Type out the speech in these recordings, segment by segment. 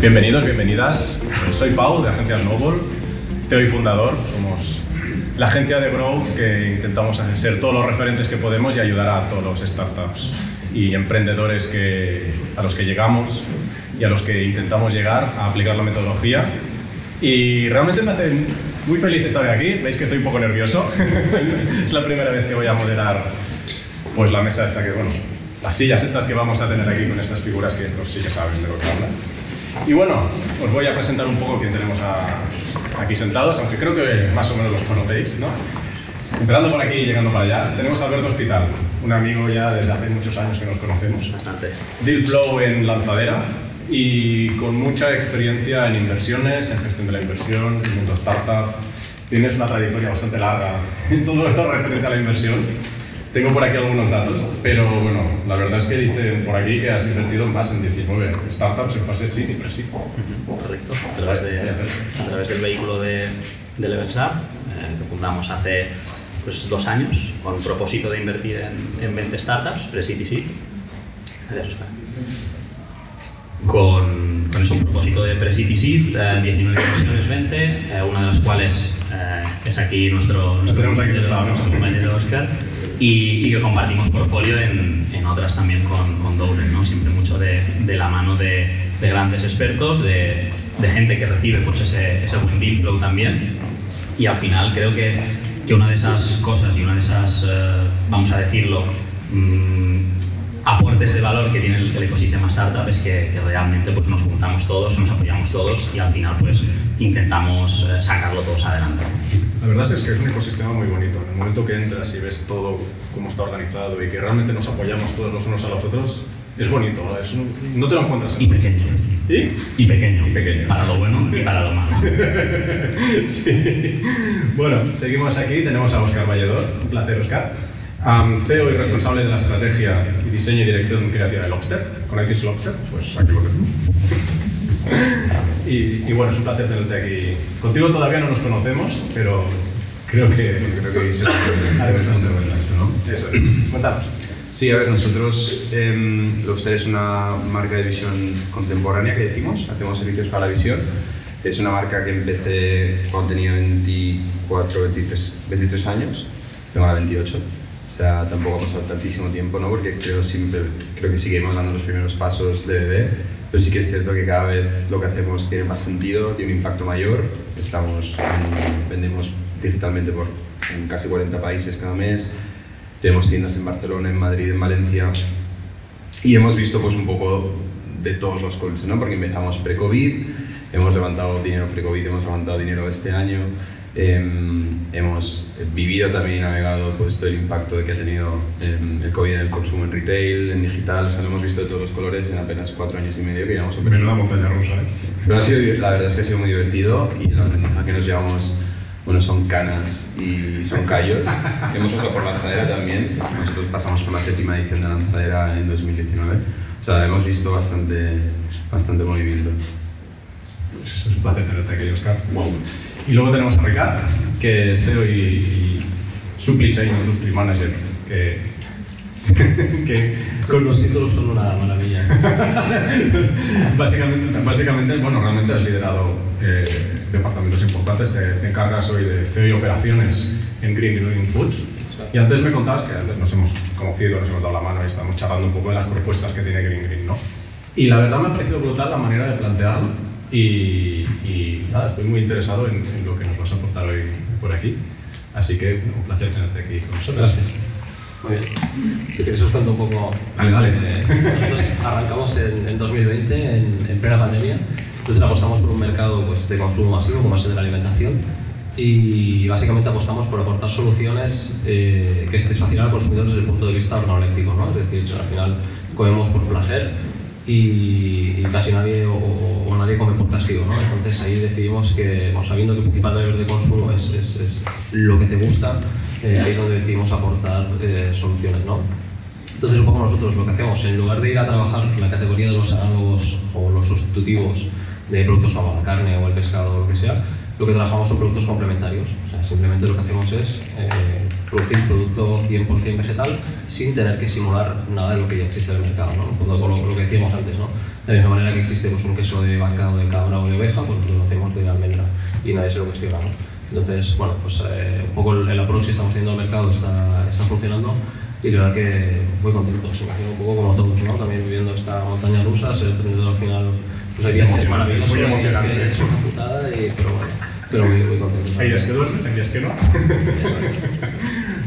Bienvenidos, bienvenidas. Soy Pau de Agencia Snowball, CEO y fundador. Somos la agencia de growth que intentamos ser todos los referentes que podemos y ayudar a todos los startups y emprendedores que, a los que llegamos y a los que intentamos llegar a aplicar la metodología. Y realmente me hace muy feliz estar aquí. Veis que estoy un poco nervioso. es la primera vez que voy a moderar pues, la mesa esta que, bueno, las sillas estas que vamos a tener aquí con estas figuras que estos sí que saben de lo que hablan. Y bueno, os voy a presentar un poco quién tenemos aquí sentados, aunque creo que más o menos los conocéis, ¿no? Empezando por aquí y llegando para allá, tenemos a Alberto Hospital, un amigo ya desde hace muchos años que nos conocemos. Bastantes. Deal Flow en lanzadera y con mucha experiencia en inversiones, en gestión de la inversión, en mundo startup. Tienes una trayectoria bastante larga en todo esto referente a la inversión tengo por aquí algunos datos, pero bueno, la verdad es que dicen por aquí que has invertido más en 19 startups en fase sí y pre sí. Correcto, a través, de, a través del vehículo de, del Eversar, eh, que fundamos hace pues, dos años, con el propósito de invertir en, en 20 startups, pre-seed y seed. Con, con ese propósito de pre-seed y seed, eh, 19 inversiones 20, eh, una de las cuales es aquí nuestro, nuestro, compañero, nuestro compañero Oscar y, y que compartimos portfolio en, en otras también con, con ¿no? siempre mucho de, de la mano de, de, grandes expertos, de, de gente que recibe pues, ese, ese buen deal flow también y al final creo que, que una de esas cosas y una de esas, eh, vamos a decirlo, mmm, aportes de valor que tiene el, el ecosistema startup es que, que, realmente pues, nos juntamos todos, nos apoyamos todos y al final pues intentamos eh, sacarlo todos adelante. La verdad es que es un ecosistema muy bonito. En el momento que entras y ves todo cómo está organizado y que realmente nos apoyamos todos los unos a los otros, es bonito. ¿no? Es un, no te lo encuentras en Y pequeño. ¿Y? Y pequeño. Y pequeño. Para lo bueno y para lo malo. sí. Bueno, seguimos aquí. Tenemos a Oscar Valledor. Un placer, Oscar. Um, CEO y responsable de la estrategia y diseño y dirección creativa de Lobster. ¿Conocéis Lobster? Pues aquí lo tenemos. Y, y, bueno, es un placer tenerte aquí. Contigo todavía no nos conocemos, pero creo que, creo que se haremos bastante ¿no? Eso es. Cuéntanos. Sí, a ver, nosotros, eh, Lobster es una marca de visión contemporánea que decimos, hacemos servicios para la visión. Es una marca que empecé cuando tenía 24, 23, 23 años, tengo ahora 28. O sea, tampoco ha pasado tantísimo tiempo, ¿no? Porque creo, siempre, creo que seguimos dando los primeros pasos de bebé pero sí que es cierto que cada vez lo que hacemos tiene más sentido, tiene un impacto mayor. Estamos, en, vendemos digitalmente por en casi 40 países cada mes. Tenemos tiendas en Barcelona, en Madrid, en Valencia. Y hemos visto pues un poco de todos los colores, ¿no? Porque empezamos pre-COVID, hemos levantado dinero pre-COVID, hemos levantado dinero este año. Eh, hemos vivido también y navegado pues, todo el impacto que ha tenido eh, el COVID en el consumo en retail, en digital, o sea, lo hemos visto de todos los colores en apenas cuatro años y medio que llevamos a Menuda montaña rusa, ¿eh? Pero ha sido, la verdad es que ha sido muy divertido y la ventaja que nos llevamos bueno, son canas y son callos. hemos pasado por lanzadera también, nosotros pasamos por la séptima edición de lanzadera en 2019, o sea, hemos visto bastante, bastante movimiento. Pues es un placer tenerte aquí, Oscar. Wow. Y luego tenemos a Ricard, que es CEO y, y Supply Chain Industry Manager, que, que con los títulos son una maravilla. básicamente, básicamente, bueno, realmente has liderado eh, departamentos importantes, te, te, encargas hoy de CEO y operaciones en Green Green Foods. Y antes me contabas que antes nos hemos conocido, nos hemos dado la mano y estamos charlando un poco de las propuestas que tiene Green Green, ¿no? Y la verdad me ha parecido brutal la manera de plantearlo y, y nada, estoy muy interesado en, en, lo que nos vas a aportar hoy por aquí. Así que un placer tenerte aquí con nosotros. Gracias. Muy bien. Si queréis os cuento un poco. Dale, dale. Eh, nosotros arrancamos en, en 2020, en, en, plena pandemia. Entonces apostamos por un mercado pues, de consumo masivo, como es el de la alimentación. Y básicamente apostamos por aportar soluciones eh, que satisfacieran al consumidor desde el punto de vista organoléptico. ¿no? Es decir, al final comemos por placer y, casi nadie o, o, nadie come por castigo, ¿no? Entonces ahí decidimos que, bueno, sabiendo que principal driver de consumo es, es, es lo que te gusta, eh, ahí es donde decidimos aportar eh, soluciones, ¿no? Entonces un poco nosotros lo que hacemos, en lugar de ir a trabajar la categoría de los análogos o los sustitutivos de productos como la carne o el pescado o lo que sea, lo que trabajamos son productos complementarios. O sea, simplemente lo que hacemos es eh, producir producto 100% vegetal sin tener que simular nada de lo que ya existe en el mercado, ¿no? Con lo, lo que decíamos antes, ¿no? De la misma manera que existe pues, un queso de vaca o de cabra o de oveja, pues nosotros lo hacemos de almendra y nadie se lo cuestiona, ¿no? Entonces, bueno, pues eh, un poco el, el approach que estamos haciendo al mercado está, está funcionando y la verdad que muy contento, se imagino un poco como todos, ¿no? También viviendo esta montaña rusa, ser emprendedor al final, pues hay días emocionante, maravillosos, muy días que emocionante. es una putada, y, pero bueno, pero muy, muy contento. Hay días que duermes, hay días que no.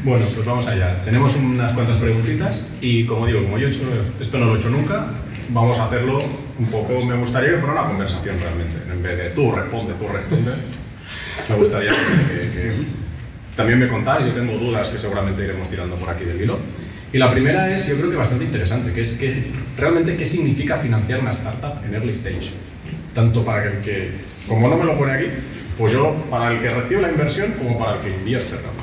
bueno, pues vamos allá. Tenemos unas cuantas preguntitas y como digo, como yo he hecho, esto no lo he hecho nunca, vamos a hacerlo un poco, me gustaría que fuera una conversación realmente, en vez de tú responde, tú responde. Me gustaría que, también me contáis, yo tengo dudas que seguramente iremos tirando por aquí del hilo. Y la primera es, yo creo que bastante interesante, que es que realmente qué significa financiar una startup en early stage. Tanto para el que, como no me lo pone aquí, pues yo, para el que recibe la inversión como para el que invierte realmente.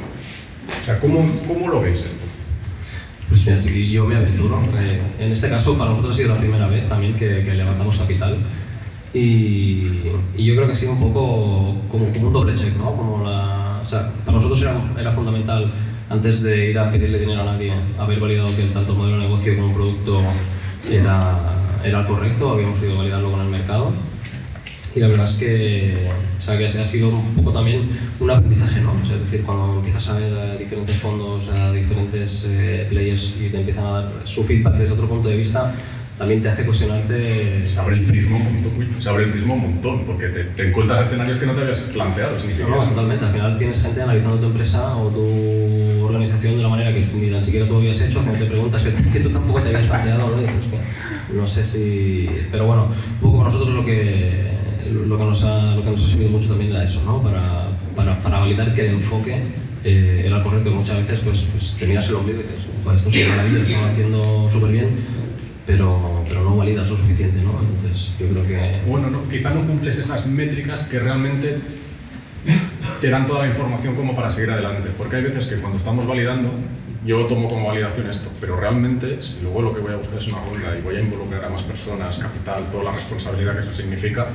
O sea, ¿cómo, cómo lo veis esto? Pues mira, si yo me aventuro. eh, en este caso, para nosotros ha sido la primera vez también que, levantamos capital. Y, yo creo que ha sido un poco como, un doble check, ¿no? Como para nosotros era, fundamental, antes de ir a pedirle dinero a nadie, haber validado que tanto el modelo de negocio como producto era, era correcto, habíamos podido validarlo con el mercado. Y la verdad es que, o sea, que ha sido un poco también un aprendizaje, ¿no? O sea, es decir, cuando empiezas a ver a diferentes fondos, a diferentes eh, players y te empiezan a dar su feedback desde otro punto de vista, también te hace cuestionarte... Se abre el prisma un montón, se abre el prisma un montón, porque te, te encuentras escenarios que no te habías planteado, No, no, totalmente. Al final tienes gente analizando tu empresa o tu organización de una manera que ni tan siquiera tú habías hecho, haciéndote preguntas que, que tú tampoco te habías planteado, ¿no? Y dices, "Hostia, no sé si... Pero bueno, un poco nosotros lo que, lo que, nos, ha, lo que nos ha servido mucho también era eso, ¿no? Para, para, para validar que el enfoque eh, era correcto. Muchas veces pues, pues te el ombligo y dices, "Joder, esto es una maravilla, lo haciendo súper bien, pero, pero no validas lo suficiente, ¿no? Entonces yo creo que... Bueno, no, quizá no cumples esas métricas que realmente te dan toda la información como para seguir adelante. Porque hay veces que cuando estamos validando, yo tomo como validación esto, pero realmente si luego lo que voy a buscar es una ronda y voy a involucrar a más personas, capital, toda la responsabilidad que eso significa,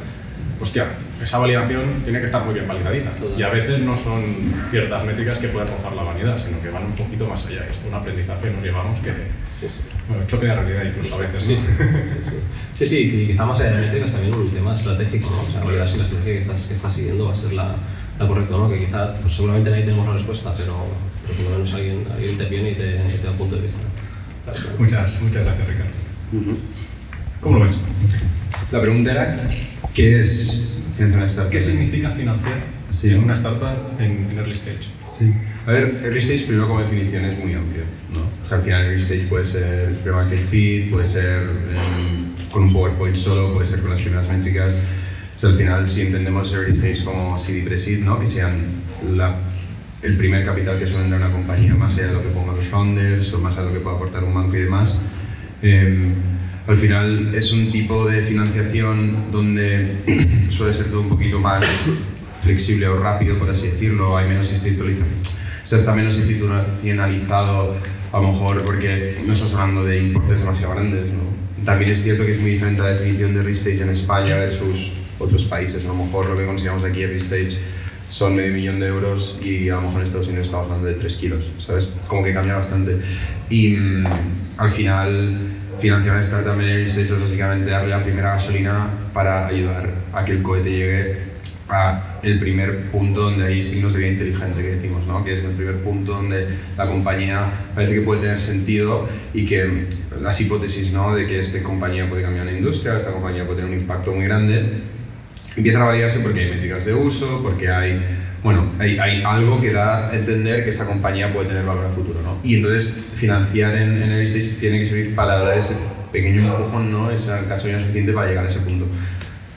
hostia, esa validación tiene que estar muy bien validadita. Y a veces no son ciertas métricas que puedan rozar la vanidad, sino que van un poquito más allá. Esto es un aprendizaje que nos llevamos que, Sí, sí. bueno, choque de realidad incluso a veces. Sí, ¿no? sí, sí, sí. Sí, sí, y quizá más allá de métricas también un tema estratégico, ¿no? O sea, validar si la estrategia que estás, que estás siguiendo va a ser la, la correcta, ¿no? Que quizá, pues seguramente nadie tenemos la respuesta, pero, pero por lo menos alguien, alguien interviene y te, y te da un punto de vista. Muchas, muchas gracias, Ricardo. ¿Cómo lo ves? La pregunta era, ¿qué es una startup? ¿Qué significa financiar Sí. en una startup en, en early stage? Sí. A ver, early stage primero como definición es muy amplio, ¿no? O sea, al final early stage puede ser pre-market fit, puede ser em, con un PowerPoint solo, puede ser con las primeras métricas. O sea, al final si entendemos early stage como seed y pre-seed, ¿no? Que sean la, el primer capital que suele entrar a una compañía, más allá de lo que pongan los founders o más allá de lo que pueda aportar un banco y demás. Em, al final es un tipo de financiación donde suele ser todo un poquito más flexible o rápido, por así decirlo, hay menos institucionalización. O sea, está menos institucionalizado, a lo mejor porque no estás hablando de importes demasiado grandes. También es cierto que es muy diferente la definición de early stage en España versus otros países. A lo mejor lo que consideramos aquí early stage son medio millón de euros y a lo mejor en Estados Unidos estamos hablando de 3 kilos, ¿sabes? Como que cambia bastante. Y mm, al final, financiar una startup en early stage es básicamente darle la primera gasolina para ayudar a que el cohete llegue a el primer punto donde hay signos de vida inteligente que decimos, ¿no? que es el primer punto donde la compañía parece que puede tener sentido y que las hipótesis ¿no? de que esta compañía puede cambiar la industria, esta compañía puede tener un impacto muy grande, empiezan a validarse porque hay métricas de uso, porque hay, bueno, hay, hay algo que da a entender que esa compañía puede tener valor a futuro. ¿no? Y entonces financiar en, en early stage tiene que servir para dar ese pequeño empujón, ¿no? esa gasolina suficiente para llegar a ese punto.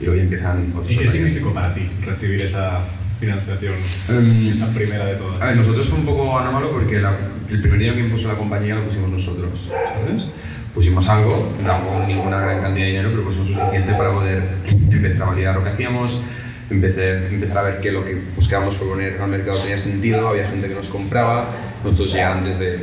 Y luego ya empiezan otros ¿Y qué significó para ti recibir esa financiación, Em, esa primera de todas? A ver, nosotros fue un poco anómalo porque la- el primer día que impuso la compañía lo pusimos nosotros, ¿sabes? Pusimos algo, tampoco ninguna gran cantidad de dinero, pero pusimos suficiente para poder empezar a validar lo que hacíamos, empezar, empezar a ver que lo que buscábamos proponer al mercado tenía sentido, había gente que nos compraba, nosotros ya antes de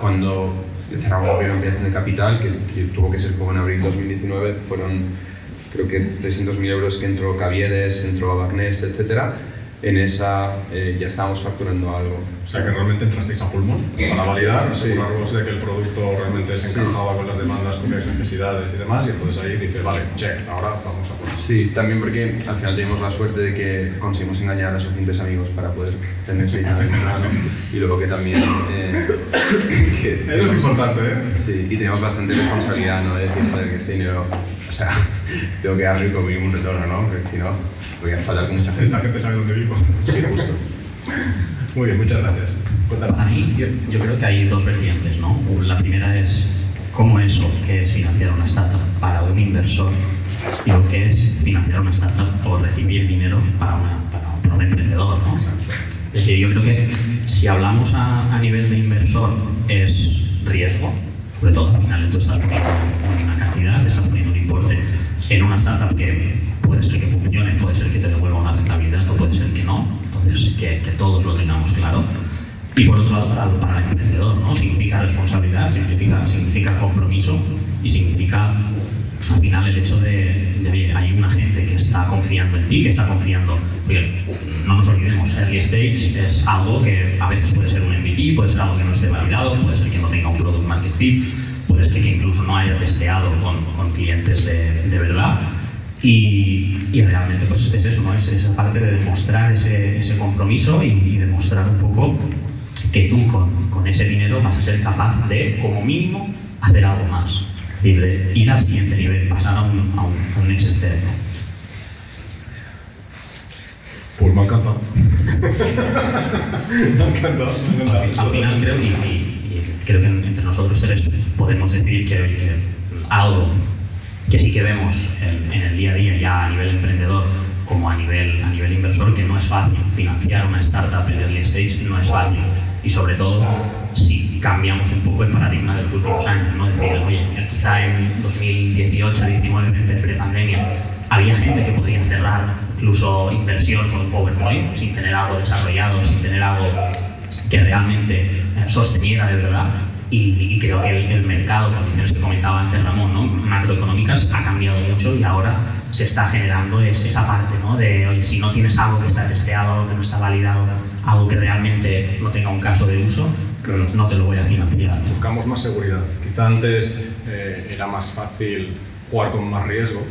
cuando cerramos la primera ampliación de capital, que, que tuvo que ser como en abril de 2019, fueron creo que 300.000 euros que entró Caviedes, entró Bagnés, etc. En esa eh, ya estábamos facturando algo, O sea, que realmente entrasteis a pulmón para validar, Sí. aseguraros de que el producto realmente se Sí. encajaba con las demandas, con las necesidades y demás, y entonces ahí dice, vale, check, ahora vamos a por Sí, también porque al final tenemos la suerte de que conseguimos engañar a suficientes amigos para poder tener señal mano y luego que también eh, que Eso es importante, ¿eh? Sí, y tenemos bastante responsabilidad, ¿no? De decir, que este dinero, o sea, tengo que darle como mínimo un retorno, ¿no? Porque si no, voy a faltar con mucha gente. Esta gente sabe dónde vivo. Sí, justo. Muy bien, muchas gracias. Para mí, yo, yo creo que hay dos vertientes, ¿no? La primera es cómo eso que es financiar una startup para un inversor y lo que es financiar una startup o recibir dinero para, una- para- para un emprendedor, ¿no? Es decir, yo creo que si hablamos a, a nivel de inversor es riesgo, sobre todo al final tú estás poniendo una cantidad, estás poniendo en una startup que puede ser que funcione, puede ser que te devuelva una rentabilidad o puede ser que no, entonces que, que todos lo tengamos claro. Y por otro lado, para, para el emprendedor, ¿no? Significa responsabilidad, significa, significa compromiso y significa al final el hecho de, de, hay una gente que está confiando en ti, que está confiando, porque no nos olvidemos, early stage es algo que a veces puede ser un MVP, puede ser algo que no esté validado, puede ser que no tenga un product market fit, puede ser que incluso no haya testeado con, con clientes de, de verdad. Y, y realmente pues es eso, ¿no? es esa parte de demostrar ese, ese compromiso y, y demostrar un poco que tú con, con ese dinero vas a ser capaz de, como mínimo, hacer algo más. Es decir, de ir al siguiente nivel, pasar a un, a un, a un next step. ¿no? Pues me ha encantado. me ha encantado, me ha encantado. Al final creo, y, y- y creo que entre nosotros tres podemos decir que, que algo que sí que vemos en, en el día a día ya a nivel emprendedor como a nivel, a nivel inversor, que no es fácil financiar una startup en early stage, no es fácil. Y sobre todo si cambiamos un poco el paradigma de los últimos años, ¿no? Decir, oye, quizá en 2018, 19, 20, pre-pandemia, había gente que podía cerrar incluso inversión con PowerPoint sin tener algo desarrollado, sin tener algo que realmente sosteniera de verdad. Y, y creo que el, el mercado, condiciones que comentaba antes Ramón, ¿no? macroeconómicas, ha cambiado mucho y ahora se está generando es- esa parte ¿no? de, oye, si no tienes algo que está testeado, algo que no está validado, algo que realmente no tenga un caso de uso, Claro. no te lo voy a financiar. Buscamos más seguridad. Quizá antes eh, era más fácil jugar con más riesgo,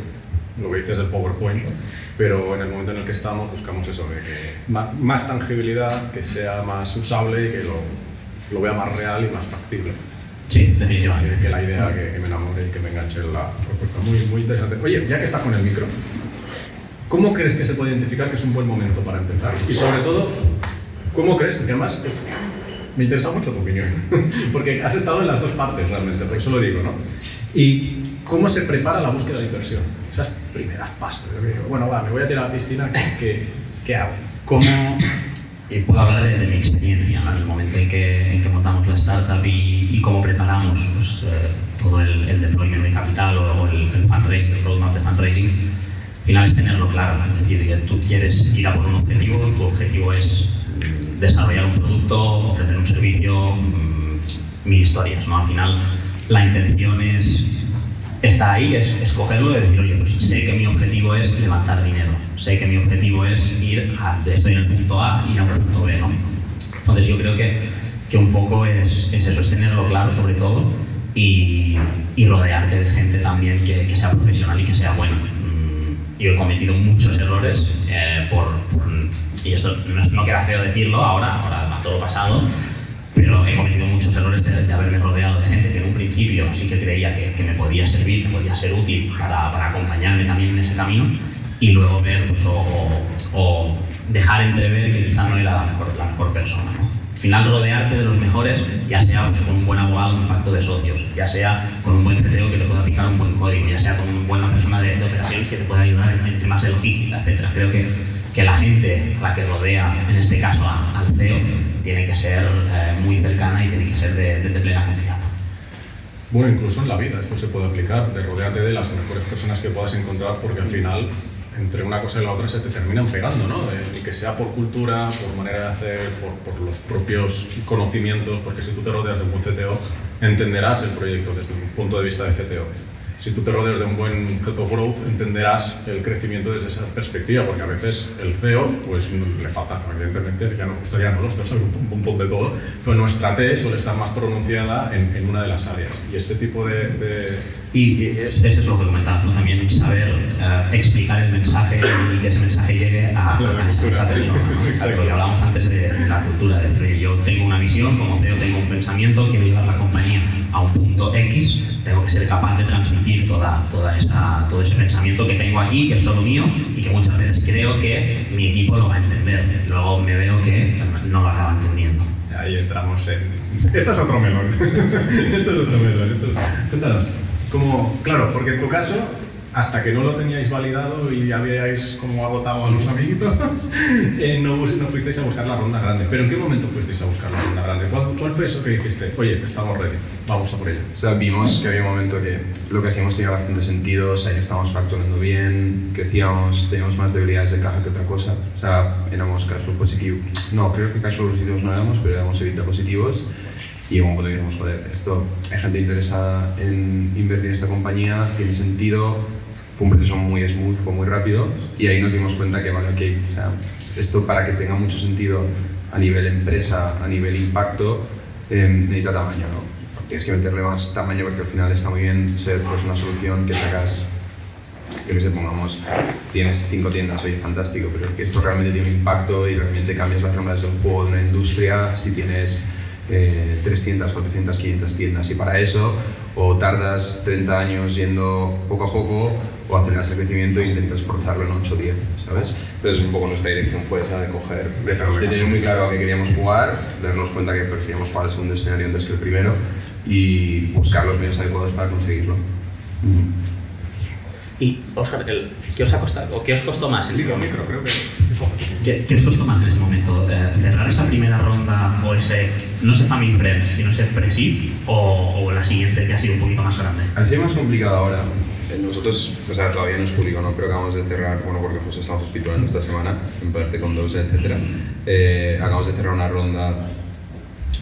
lo que dices del PowerPoint, pero en el momento en el que estamos buscamos eso, de que más tangibilidad, que sea más usable y que lo, lo vea más real y más factible. Sí, definitivamente. Que, que la idea que, que me enamore y que me enganche en la propuesta. Muy, muy interesante. Oye, ya que estás con el micro, ¿cómo crees que se puede identificar que es un buen momento para empezar? Y sobre todo, ¿cómo crees? Que además me interesa mucho tu opinión, porque has estado en las dos partes realmente, por eso lo digo, ¿no? Y cómo se prepara la búsqueda de inversión. Esas primeras pasos. Bueno, va, me voy a tirar a la piscina, ¿qué, qué, qué hago? ¿Cómo eh, puedo hablar de, de mi experiencia en el momento en que, en que montamos la startup y, y cómo preparamos pues, eh, todo el, el deployment de capital o, o el, el fundraising, el roadmap de fundraising? Al final es tenerlo claro, es decir, tú quieres ir a por un objetivo, tu objetivo es mm, desarrollar un producto, ofrecer un servicio, mm, mil historias, ¿no? Al final la intención es está ahí, es escogerlo y decir, oye, pues sé que mi objetivo es levantar dinero, sé que mi objetivo es ir a, estoy en el punto A y ir a un punto B, ¿no? Entonces yo creo que, que un poco es, es eso, es tenerlo claro sobre todo y, y rodearte de gente también que, que sea profesional y que sea buena. Mm, Yo he cometido muchos errores eh, por, por- y esto no, queda feo decirlo ahora, ahora a todo pasado, pero he cometido muchos errores de, de haberme rodeado de gente que principio sí que creía que, que me podía servir, que podía ser útil para, para acompañarme también en ese camino y luego ver pues, o, o- o dejar entrever que quizá no era la mejor, la mejor persona. ¿no? Al final rodearte de los mejores, ya sea pues, con un buen abogado, un pacto de socios, ya sea con un buen CTO que te pueda aplicar un buen código, ya sea con una buena persona de, de operaciones que te pueda ayudar en, en temas de logística, etc. Creo que, que la gente la que rodea, en este caso a- al CEO, tiene que ser eh, muy cercana y tiene que ser de, de- de plena confianza. Bueno, incluso en la vida esto se puede aplicar, de rodearte de las mejores personas que puedas encontrar, porque al final, entre una cosa y la otra, se te terminan pegando, ¿no? Eh, Y que sea por cultura, por manera de hacer, por, por los propios conocimientos, porque si tú te rodeas de un buen CTO, entenderás el proyecto desde un punto de vista de CTO. Si tú te rodeas de un buen head of growth, entenderás el crecimiento desde esa perspectiva, porque a veces el CEO pues, le falta, evidentemente, ya nos gustaría no los dos saber un montón de todo, pero nuestra T suele estar más pronunciada en, en una de las áreas. Y este tipo de... de y, eso es lo que comentabas, ¿no? también saber uh, explicar el mensaje y que ese mensaje llegue a, a, a esa persona. Lo que hablábamos antes de, la cultura, de yo tengo una visión, como CEO tengo un pensamiento, quiero llevar la compañía a un punto X, tengo que ser capaz de transmitir toda, toda esa, todo ese pensamiento que tengo aquí, que es solo mío y que muchas veces creo que mi equipo lo va a entender. Luego me veo que no lo acaba entendiendo. Ahí entramos en... Esto es otro melón. esto es otro melón. Esto Cuéntanos. Como, claro, porque en tu caso hasta que no lo teníais validado y habíais como agotado a los amiguitos, eh, no, no, fuisteis a buscar la ronda grande. Pero ¿en qué momento fuisteis a buscar la ronda grande? ¿Cuál, cuál fue eso que dijiste? Oye, estamos ready, vamos a por ello. O sea, vimos que había un momento que lo que hacíamos tenía bastante sentido, o sea, que estábamos facturando bien, crecíamos, teníamos más debilidades de caja que otra cosa. O sea, éramos cash flow positivos. No, creo que cash flow positivos no éramos, pero éramos evita positivos. Y en un punto dijimos, joder, esto, hay gente interesada en invertir en esta compañía, tiene sentido, fue un proceso muy smooth, fue muy rápido y ahí nos dimos cuenta que, vale, okay, o sea, esto para que tenga mucho sentido a nivel empresa, a nivel impacto, eh, necesita tamaño, ¿no? Tienes que meterle más tamaño porque al final está muy bien ser pues, una solución que sacas, que se pongamos, tienes cinco tiendas, oye, fantástico, pero que esto realmente tiene un impacto y realmente cambias las reglas de un juego, de una industria, si tienes eh, 300, 400, 500 tiendas y para eso o tardas 30 años yendo poco a poco o aceleras el crecimiento e intentas forzarlo en 8 o 10, ¿sabes? Entonces un poco nuestra dirección fue esa de coger, de, tener muy claro a qué queríamos jugar, darnos cuenta que preferíamos jugar el segundo escenario antes que el primero y buscar los medios adecuados para conseguirlo. Y, Oscar, ¿qué os ha costado, o qué os costó más? En micro, micro, creo que... ¿Qué, ¿Qué, os costó más en ese momento? Eh, ¿Cerrar esa primera ronda o ese, no ese Family Friends, sino ese pre o, o, la siguiente que ha sido un poquito más grande? Ha sido más complicado ahora. Eh, nosotros, o sea, todavía no es público, ¿no? pero acabamos de cerrar, bueno, porque justo estamos hospitalando esta semana, en parte con dos, etc. Eh, acabamos de cerrar una ronda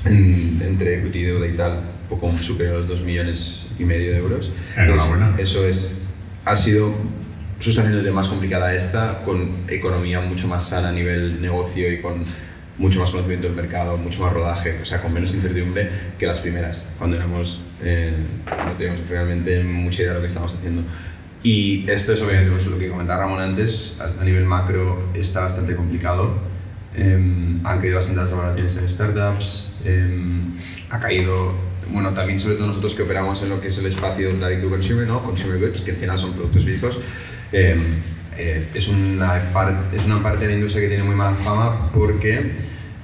en, entre equity, deuda y tal, poco superior a los 2 millones y medio de euros. Entonces, eso es, ha sido sustancialmente más complicada esta, con economía mucho más sana a nivel negocio y con mucho más conocimiento del mercado, mucho más rodaje, o sea, con menos incertidumbre que las primeras, cuando éramos, eh, no teníamos realmente mucha idea de lo que estábamos haciendo. Y esto es obviamente pues, lo que comentaba Ramón antes, a, nivel macro está bastante complicado. Eh, han caído bastantes valoraciones en startups, eh, ha caído, bueno, también sobre todo nosotros que operamos en lo que es el espacio direct to consumer, ¿no? Consumer goods, que al final son productos físicos, eh, es, una parte, es una parte de la industria que tiene muy mala fama porque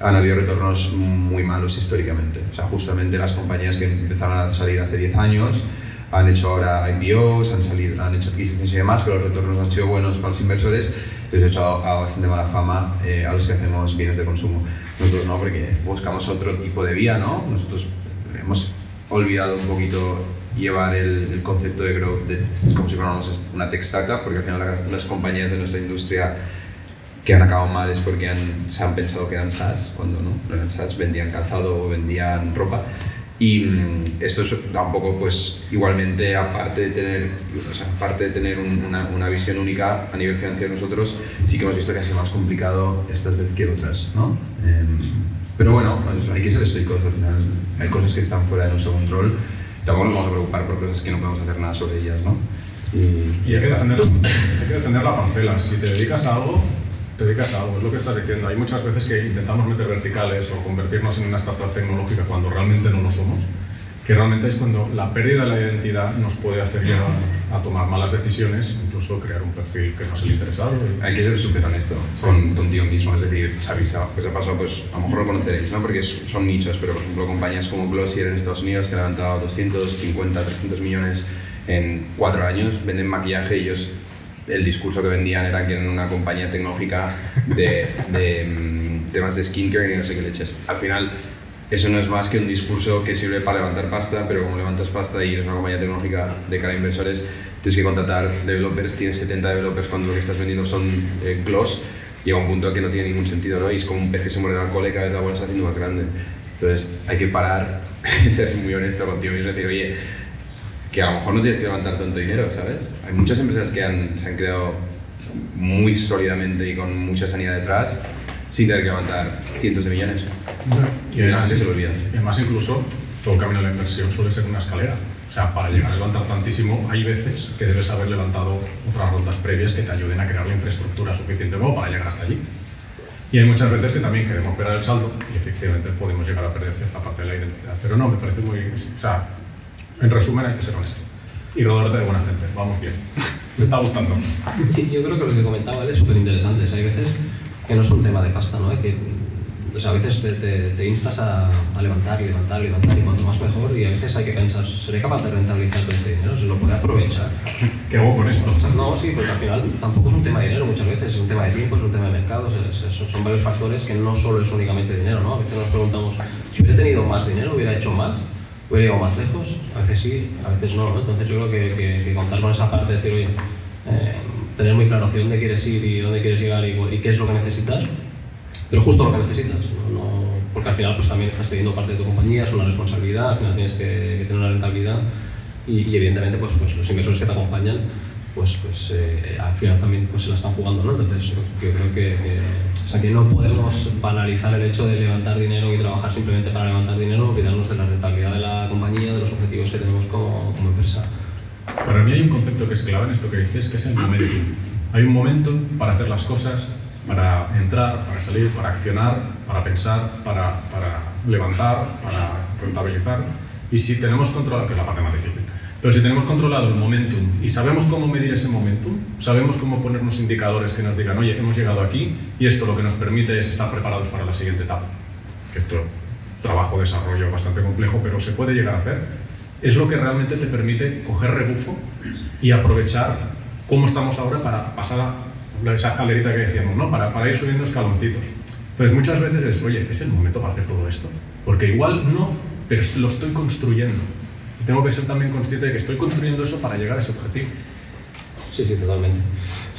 han habido retornos muy malos históricamente. O sea, justamente las compañías que empezaron a salir hace 10 años han hecho ahora IPOs, han, salido, han hecho adquisiciones y demás, pero los retornos han sido buenos para los inversores, entonces ha hecho a, a bastante mala fama eh, a los que hacemos bienes de consumo. Nosotros no, porque buscamos otro tipo de vía, ¿no? Nosotros hemos olvidado un poquito llevar el, el concepto de growth de, como si fuéramos una tech startup, porque al final las, las compañías de nuestra industria que han acabado mal es porque han, se han pensado que eran SaaS, cuando no, no eran SaaS, vendían calzado o vendían ropa. Y mm, esto es tampoco, pues, igualmente, aparte de tener, o sea, aparte de tener un, una, una, visión única a nivel financiero nosotros, sí que hemos visto que ha sido más complicado estas veces que otras, ¿no? Eh, pero bueno, pues, hay que ser estoicos, al final hay cosas que están fuera de nuestro control, tampoco nos vamos a preocupar por cosas que no podemos hacer nada sobre ellas, ¿no? Y, y hay, que defender, hay que defender la parcela, si te dedicas a algo, te dedicas a algo, es lo que estás diciendo. Hay muchas veces que intentamos meter verticales o convertirnos en una startup tecnológica cuando realmente no lo somos, que realmente es cuando la pérdida de la identidad nos puede hacer llevar a tomar malas decisiones, incluso crear un perfil que no es el interesado. Y... Hay que ser súper honesto con, contigo mismo, es decir, sabéis, pues ha pasado, pues a lo mejor lo conoceréis, ¿no? porque son nichos, pero por ejemplo compañías como Glossier en Estados Unidos que han levantado 250, 300 millones en cuatro años, venden maquillaje y ellos el discurso que vendían era que eran una compañía tecnológica de, de um, temas de skincare y no sé qué leches. Al final, eso no es más que un discurso que sirve para levantar pasta, pero como levantas pasta y eres una compañía tecnológica de cara a inversores, tienes que contratar developers, tienes 70 developers cuando lo que estás vendiendo son eh, gloss, llega un punto que no tiene ningún sentido, ¿no? Y es como un pez que se muerde la cola y cada vez la bola está haciendo más grande. Entonces, hay que parar y ser muy honesto contigo mismo y decir, oye, que a lo mejor no tienes que levantar tanto dinero, ¿sabes? Hay muchas empresas que han, se han creado muy sólidamente y con mucha sanidad detrás sin tener que levantar cientos de millones. Y además, se olvida. y además incluso todo el camino de la inversión suele ser una escalera. O sea, para llegar a levantar tantísimo, hay veces que debes haber levantado otras rondas previas que te ayuden a crear la infraestructura suficiente luego para llegar hasta allí. Y hay muchas veces que también queremos pegar el salto y efectivamente podemos llegar a perder cierta parte de la identidad. Pero no, me parece muy... O sea, en resumen hay que ser honesto. Y rodearte de buena gente. Vamos bien. Me está gustando. Yo creo que lo que comentaba es súper interesante. Hay veces que no es un tema de pasta, ¿no? Es decir, o sea, a veces te, te- te instas a, a levantar y levantar y levantar y cuanto más mejor y a veces hay que pensar, ¿seré capaz de rentabilizar todo ese dinero? ¿Se lo puede aprovechar? ¿Qué hago con esto? No, sí, porque al final tampoco es un tema de dinero muchas veces, es un tema de tiempo, es un tema de mercado, es- es- son, varios factores que no solo es únicamente dinero, ¿no? A veces nos preguntamos, si hubiera tenido más dinero, hubiera hecho más, hubiera llegado más lejos, a veces sí, a veces no, ¿no? Entonces yo creo que, que- que contar con esa parte, decir, oye, eh, tener muy claro hacia dónde quieres ir y dónde quieres llegar y, y qué es lo que necesitas, pero justo lo que necesitas, ¿no? No- porque al final pues también estás teniendo parte de tu compañía, es una responsabilidad, al final tienes que, que tener una rentabilidad y, y evidentemente pues, pues los inversores que te acompañan pues, pues eh, al final también pues, se la están jugando, ¿no? Entonces yo creo que, que, o sea, que no podemos banalizar el hecho de levantar dinero y trabajar simplemente para levantar dinero, olvidarnos de la rentabilidad de la compañía, de los objetivos que tenemos como, como empresa. Para mí hay un concepto que es clave en esto que dices, que es el momentum. Hay un momento para hacer las cosas, para entrar, para salir, para accionar, para pensar, para, para levantar, para rentabilizar. Y si tenemos controlado, que es la parte más difícil, pero si tenemos controlado el momentum y sabemos cómo medir ese momentum, sabemos cómo ponernos indicadores que nos digan, oye, hemos llegado aquí y esto lo que nos permite es estar preparados para la siguiente etapa. Que esto trabajo, desarrollo bastante complejo, pero se puede llegar a hacer. Es lo que realmente te permite coger rebufo y aprovechar cómo estamos ahora para pasar a esa escalerita que decíamos, ¿no? Para, para ir subiendo escaloncitos. Entonces muchas veces es, oye, es el momento para hacer todo esto. Porque igual no, pero lo estoy construyendo. Y tengo que ser también consciente de que estoy construyendo eso para llegar a ese objetivo. Sí, sí, totalmente.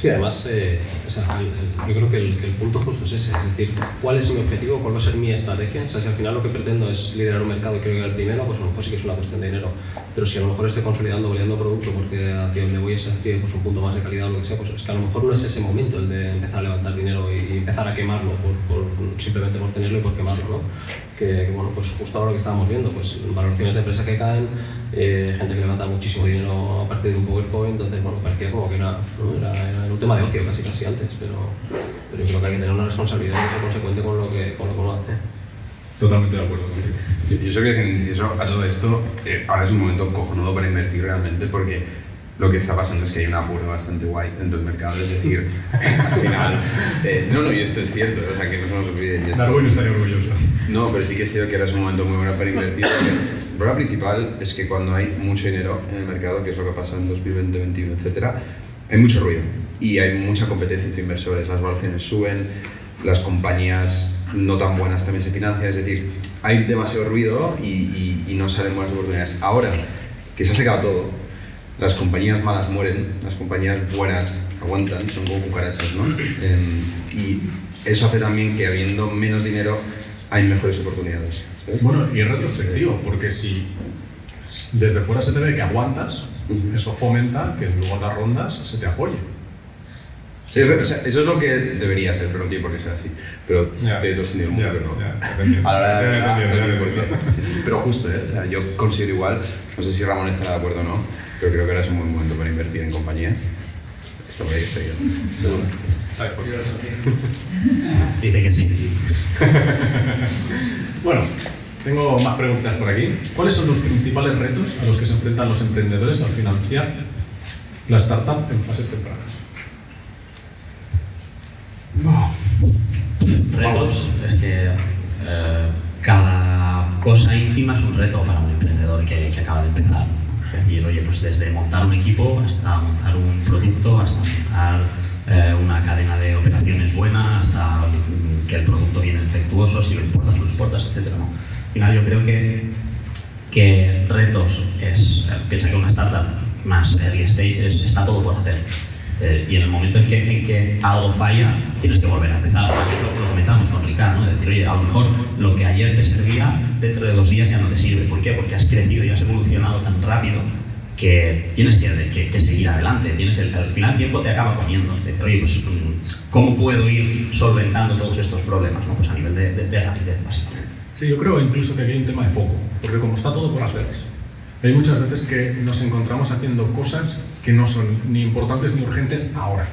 Sí, además, eh, o sea, el- el- yo creo que el, que el punto justo es ese, es decir, ¿cuál es mi objetivo? ¿Cuál va a ser mi estrategia? O sea, si al final lo que pretendo es liderar un mercado y quiero llegar primero, pues a lo mejor sí que es una cuestión de dinero. Pero si a lo mejor estoy consolidando, validando producto porque hacia donde voy es hacia pues, un punto más de calidad o lo que sea, pues es que a lo mejor no es ese momento el de empezar a levantar dinero y, y empezar a quemarlo por, por- simplemente por tenerlo y por quemarlo, ¿no? Que, que, bueno, pues justo ahora lo que estábamos viendo, pues valoraciones de empresa que caen, eh, gente que levanta muchísimo dinero a partir de un PowerPoint, entonces, bueno, parecía como que era, ¿no? era, era un tema de ocio casi casi antes, pero, pero yo creo que hay que tener una responsabilidad y ser consecuente con lo que, con lo que uno hace. Totalmente de acuerdo contigo. Yo, yo solo quiero decir un inciso a todo esto. eh, ahora es un momento cojonudo para invertir realmente porque lo que está pasando es que hay un apuro bastante guay dentro del mercado. Es decir, al final. eh, no, no, y esto es cierto, o sea, que no se nos olvide. Darwin estaría orgulloso. No, pero sí que es cierto que ahora es un momento muy bueno para invertir. porque El problema principal es que cuando hay mucho dinero en el mercado, que es lo que pasa en 2020, 2021, etc., hay mucho ruido y hay mucha competencia entre inversores. Las valoraciones suben, las compañías no tan buenas también se financian. Es decir, hay demasiado ruido y, y- y no salen buenas oportunidades. Ahora que se ha secado todo, las compañías malas mueren, las compañías buenas aguantan, son como cucarachas, ¿no? Em, y eso hace también que habiendo menos dinero hay mejores oportunidades. ¿sabes? Bueno, y es retrospectivo, porque si desde fuera se te ve que aguantas, eso fomenta que luego en las rondas se te apoye. Sí, eso es lo que debería ser, pero no tiene por qué ser así. Pero Ya. te he torcido un Ya, poco, ¿no? Sí, sí, Pero justo, ¿eh? Yo considero igual, no sé si Ramón estará de acuerdo o no, pero creo que ahora es un buen momento para invertir en compañías. Está por ahí, está. Seguro. Dice que sí. Bueno, tengo más preguntas por aquí. ¿Cuáles son los principales retos a los que se enfrentan los emprendedores al financiar la startup en fases tempranas? Retos, es que eh, cada cosa ínfima es un reto para un emprendedor que, que acaba de empezar. Es decir, oye, pues desde montar un equipo hasta montar un producto, hasta montar eh, una cadena de operaciones buena, hasta que el producto viene defectuoso, si lo importas o lo exportas, etc. Al final yo creo que, que retos es, eh, piensa que una startup más early stage es- está todo por hacer. Eh, y en el momento en que, en que algo falla, tienes que volver a empezar. Lo, lo comentamos con Ricardo, ¿no? Decir, oye, a lo mejor lo que ayer te servía, dentro de dos días ya no te sirve. ¿Por qué? Porque has crecido y has evolucionado tan rápido que tienes que, que, seguir adelante. Tienes el, al final el tiempo te acaba comiendo. Te oye, pues, ¿cómo puedo ir solventando todos estos problemas? ¿no? Pues a nivel de, de, rapidez, básicamente. Sí, yo creo incluso que aquí hay un tema de foco, porque como está todo por hacer, hay muchas veces que nos encontramos haciendo cosas que no son ni importantes ni urgentes ahora.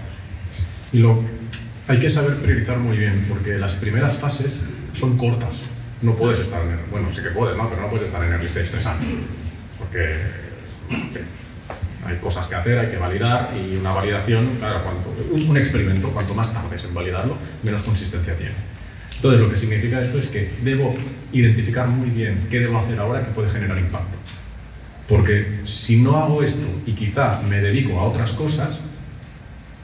Y lo, hay que saber priorizar muy bien, porque las primeras fases son cortas. No puedes estar en, bueno, sí que puedes, ¿no? pero no puedes estar en early stage tres años, porque hay cosas que hacer, hay que validar y una validación, claro, cuanto, un, experimento, cuanto más tardes en validarlo, menos consistencia tiene. Entonces, lo que significa esto es que debo identificar muy bien qué debo hacer ahora que puede generar impacto. Porque si no hago esto y quizá me dedico a otras cosas,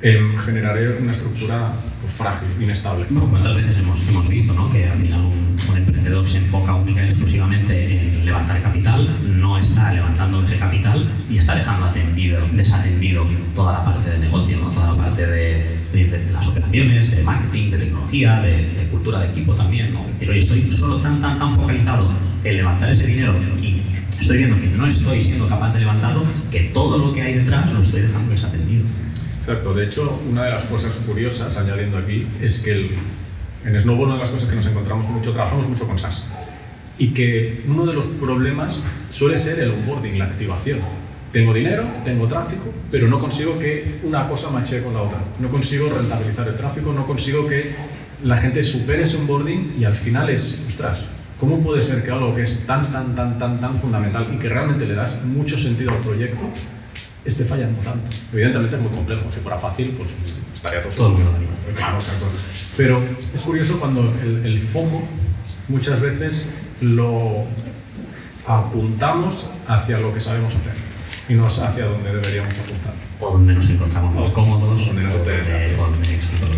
eh, generaré una estructura pues, frágil, inestable. ¿Cuántas veces hemos, hemos visto ¿no? que al final un, emprendedor se enfoca única y exclusivamente en levantar capital, no está levantando ese capital y está dejando atendido, desatendido toda la parte de negocio, ¿no? toda la parte de, de, las operaciones, de marketing, de tecnología, de, cultura de equipo también? ¿no? Pero yo estoy solo tan, tan, tan focalizado en levantar ese dinero y estoy viendo que no estoy siendo capaz de levantarlo, que todo lo que hay detrás lo estoy dejando desatendido. Exacto, de hecho, una de las cosas curiosas, añadiendo aquí, es que el, en Snowball una de las cosas que nos encontramos mucho, trabajamos mucho con SaaS, y que uno de los problemas suele ser el onboarding, la activación. Tengo dinero, tengo tráfico, pero no consigo que una cosa mache con la otra. No consigo rentabilizar el tráfico, no consigo que la gente supere ese onboarding y al final es, ostras, ¿cómo puede ser que algo que es tan, tan, tan, tan, tan fundamental y que realmente le das mucho sentido al proyecto esté fallando tanto. Evidentemente es muy complejo, si fuera fácil, pues estaría todo, todo Claro, Pero es curioso cuando el, el, foco muchas veces lo apuntamos hacia lo que sabemos hacer y no hacia donde deberíamos apuntar. O donde nos encontramos más cómodos, donde nos interesa.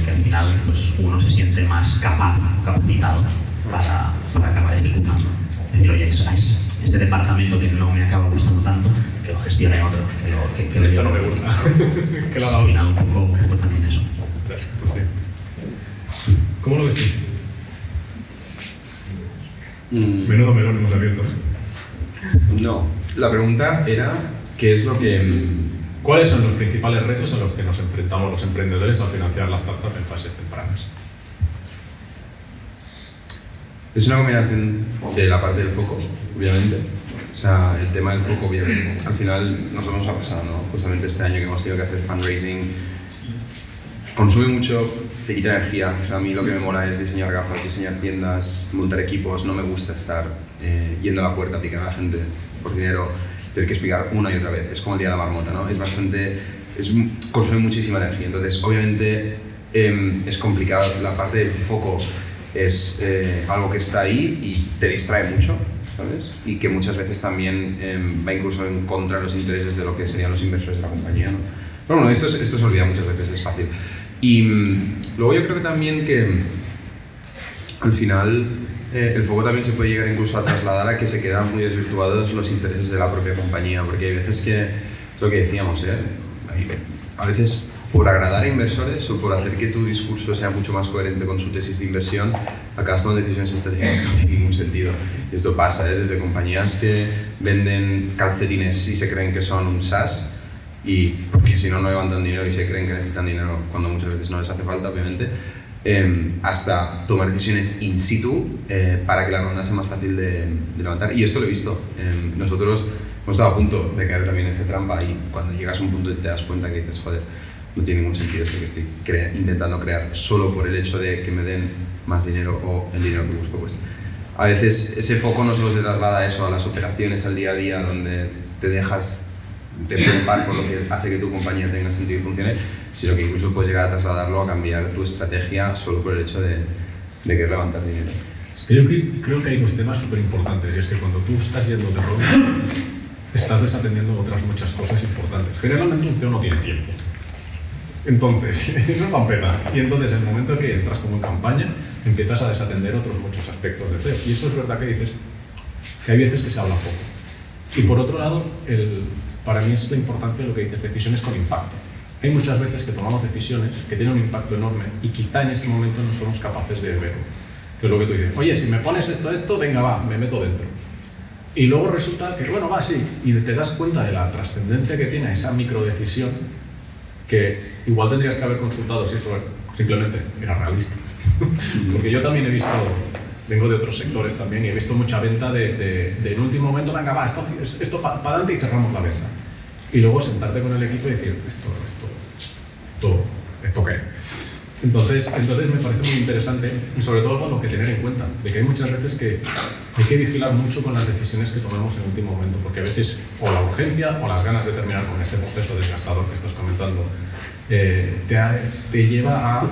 que al final pues, uno se siente más capaz, capacitado para, para acabar ejecutando. Es decir, oye, es, este departamento que no me acaba gustando tanto, que lo gestione otro, que lo que, que Esto no me gusta. que lo haga Al final un poco, un poco también eso. ¿Cómo lo ves tú? Mm. Menudo melón hemos abierto. No, la pregunta era ¿qué es lo que... Mm, ¿Cuáles son los principales retos a los que nos enfrentamos los emprendedores al financiar las startups en fases tempranas? Es una combinación de la parte del foco, obviamente. O sea, el tema del foco, obviamente. Al final, nosotros nos ha pasado, ¿no? Justamente este año que hemos tenido que hacer fundraising, consume mucho, te quita energía. O sea, a mí lo que me mola es diseñar gafas, diseñar tiendas, montar equipos. No me gusta estar eh, yendo a la puerta a picar a la gente por dinero, tener que explicar una y otra vez. Es como el día de la marmota, ¿no? Es bastante. Es, consume muchísima energía. Entonces, obviamente, em, es complicado la parte del foco es eh, algo que está ahí y te distrae mucho, ¿sabes? Y que muchas veces también em, va incluso en contra de los intereses de lo que serían los inversores de la compañía, ¿no? Pero bueno, esto, esto se olvida muchas veces, es fácil. Y mm, luego yo creo que también que al final eh, el foco también se puede llegar incluso a trasladar a que se quedan muy desvirtuados los intereses de la propia compañía, porque hay veces que, es lo que decíamos, ¿eh? a veces por agradar a inversores o por hacer que tu discurso sea mucho más coherente con su tesis de inversión, acabas tomando decisiones estratégicas que no tienen ningún sentido. Esto pasa, ¿eh? desde compañías que venden calcetines y se creen que son un SaaS, y porque si no, no levantan dinero y se creen que necesitan dinero cuando muchas veces no les hace falta, obviamente, em, hasta tomar decisiones in situ eh, para que la ronda sea más fácil de, levantar. Y esto lo he visto. Em, nosotros hemos estado a punto de caer también en esa trampa y cuando llegas a un punto te das cuenta que dices, joder, no tiene ningún sentido esto que estoy intentando crear solo por el hecho de que me den más dinero o el dinero que busco. Pues a veces ese foco no solo se traslada a eso, a las operaciones, al día a día, donde te dejas de preocupar por lo que hace que tu compañía tenga sentido y funcione, sino que incluso puedes llegar a trasladarlo a cambiar tu estrategia solo por el hecho de, de querer levantar dinero. Yo creo que hay dos temas súper importantes y es que cuando tú estás yendo de ronda, estás desatendiendo otras muchas cosas importantes. Generalmente un CEO no tiene tiempo entonces, eso es pampeta. Y entonces, en el momento que entras como en campaña, empiezas a desatender otros muchos aspectos de CEO. Y eso es verdad que dices que hay veces que se habla poco. Y por otro lado, para mí es la importancia lo que dices, decisiones con impacto. Hay muchas veces que tomamos decisiones que tienen un impacto enorme y quizá en ese momento no somos capaces de verlo. Que es lo que tú dices, oye, si me pones esto, esto, venga, va, me meto dentro. Y luego resulta que, bueno, va, sí, y te das cuenta de la trascendencia que tiene esa microdecisión que igual tendrías que haber consultado si eso simplemente era realista. Porque yo también he visto, vengo de otros sectores también, y he visto mucha venta de, de, de en último momento, venga, va, esto, esto para adelante y cerramos la venta. Y luego sentarte con el equipo y decir, esto, esto, esto, esto qué. Entonces, entonces me parece muy interesante y sobre todo bueno, que tener en cuenta, de que hay muchas veces que hay que vigilar mucho con las decisiones que tomamos en último momento, porque a veces o la urgencia o las ganas de terminar con este proceso desgastador que estás comentando eh, te, te, lleva a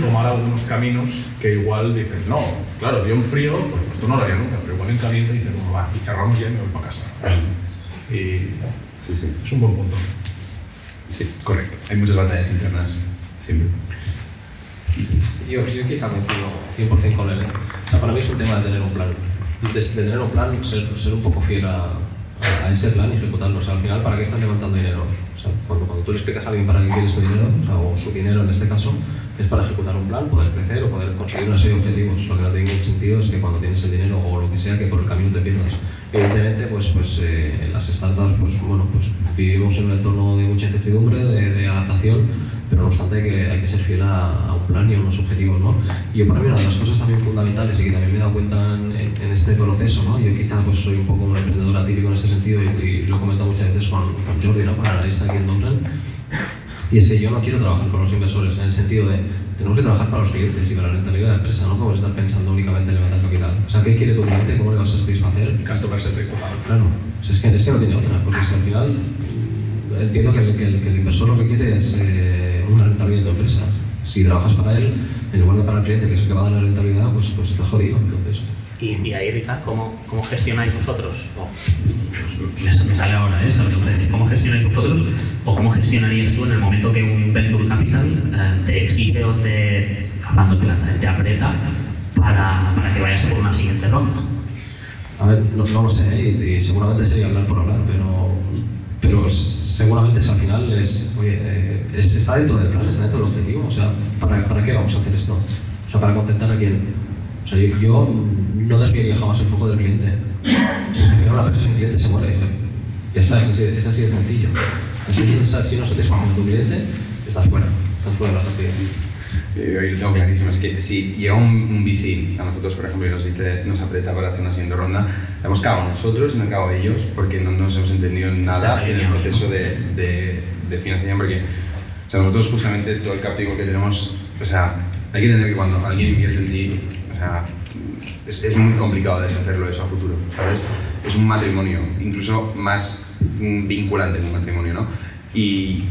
tomar algunos caminos que igual dices, no, claro, dio un frío, pues esto no lo haría nunca, pero igual en caliente dices, bueno, va, y cerramos ya y me voy para casa. Y sí, sí. es un buen punto. Sí, correcto. Hay muchas batallas internas, siempre. Yo, yo quizá coincido 100% con él. para mí es un tema de tener un plan. De, tener un plan, ser, ser un poco fiel a, a, ese plan y ejecutarlo. O sea, al final, ¿para qué estás levantando dinero? O sea, cuando, cuando tú le explicas a alguien para qué quieres su dinero, o, sea, o su dinero en este caso, es para ejecutar un plan, poder crecer o poder conseguir una serie de objetivos. Lo que no tiene ningún sentido es que cuando tienes el dinero o lo que sea, que por el camino te pierdas. Evidentemente, pues, pues eh, las startups, pues bueno, pues vivimos en un entorno de mucha incertidumbre, de, de adaptación pero no obstante hay que, hay que ser fiel a, a, un plan y a unos objetivos, ¿no? Y yo para mí una de las cosas también fundamentales y que también me he dado cuenta en, en, este proceso, ¿no? Yo quizá pues soy un poco un emprendedor atípico en este sentido y, y lo he comentado muchas veces con, con Jordi, ¿no? Con el analista aquí en Donren, y es que yo no quiero trabajar con los inversores en el sentido de tenemos que trabajar para los clientes y para la rentabilidad de la empresa, no podemos estar pensando únicamente en levantar capital. O sea, ¿qué quiere tu cliente? ¿Cómo le vas a satisfacer? Customer centric. Claro, o sea, es, que, es que no tiene otra, porque si al final entiendo que el, que el, que el inversor lo que quiere es eh, una rentabilidad de empresa. Si trabajas para él, en lugar de para el cliente, que es el que va a dar la rentabilidad, pues, pues estás jodido. Entonces. Y, y ahí, Rica, ¿cómo, ¿cómo gestionáis vosotros? Oh, me, me, sale ahora, ¿eh? ¿Sabes ¿Cómo gestionáis vosotros? ¿O cómo gestionarías tú en el momento que un venture capital eh, te exige o te, hablando plata, te aprieta para, para que vayas por una siguiente ronda? A ver, no, no lo sé, y, y seguramente sería hablar por hablar, pero, pero seguramente al final es, oye, eh, es, está dentro del plan, está dentro del objetivo. O sea, ¿para, ¿para qué vamos a hacer esto? O sea, para contentar a quién. O sea, yo, yo no desviaría jamás el foco del cliente. O sea, si al final una empresa sin cliente se muere. Ya está, es así, es así de sencillo. Si no satisfaces a tu cliente, estás fuera, estás fuera de la partida. Yo lo tengo clarísimo, es que si llega un, un VC a nosotros, por ejemplo, y nos, dice, nos aprieta para hacer una siguiente ronda, hemos cagado nosotros y no cagado ellos porque no nos hemos entendido nada en el proceso de, de, de financiación, porque o sea, nosotros justamente todo el captivo que tenemos, o sea, hay que entender que cuando alguien invierte en ti, o sea, es, es muy complicado deshacerlo eso a futuro, ¿sabes? Es un matrimonio, incluso más vinculante que un matrimonio, ¿no? Y,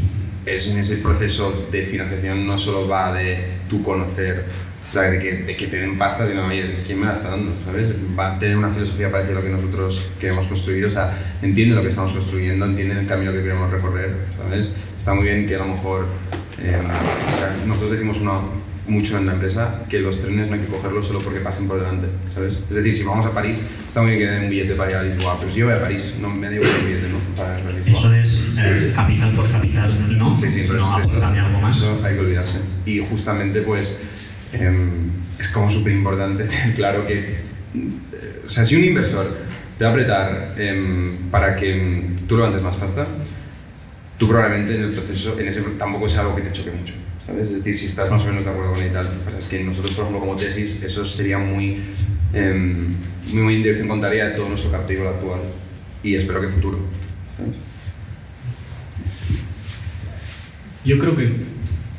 es en ese proceso de financiación no solo va de tú conocer, o sea, de que, de que te den pasta, sino, oye, ¿quién me la está dando? ¿Sabes? Va a tener una filosofía parecida a lo que nosotros queremos construir, o sea, entiende lo que estamos construyendo, entiende el camino que queremos recorrer, ¿sabes? Está muy bien que a lo mejor, eh, nosotros decimos uno, mucho en la empresa que los trenes no hay que cogerlos solo porque pasen por delante, ¿sabes? Es decir, si vamos a París, está muy bien que den un billete para ir a Lisboa, pero si yo voy a París, no me da igual el billete, no para ir a Lisboa. Eso es eh, capital por capital, ¿no? Sí, sí, pero no, eso, eso, algo más. eso hay que olvidarse. Y justamente, pues, eh, es como súper importante tener claro que, eh, o sea, si un inversor te va a apretar eh, para que tú levantes más pasta, tú probablemente en el proceso, en ese tampoco es algo que te choque mucho. ¿Sabes? Es decir, si estás más o menos de acuerdo con él y tal. Pues es que nosotros, por ejemplo, como tesis, eso sería muy, eh, muy, muy en dirección contraria de todo nuestro captivo actual y espero que futuro. ¿sabes? Yo creo que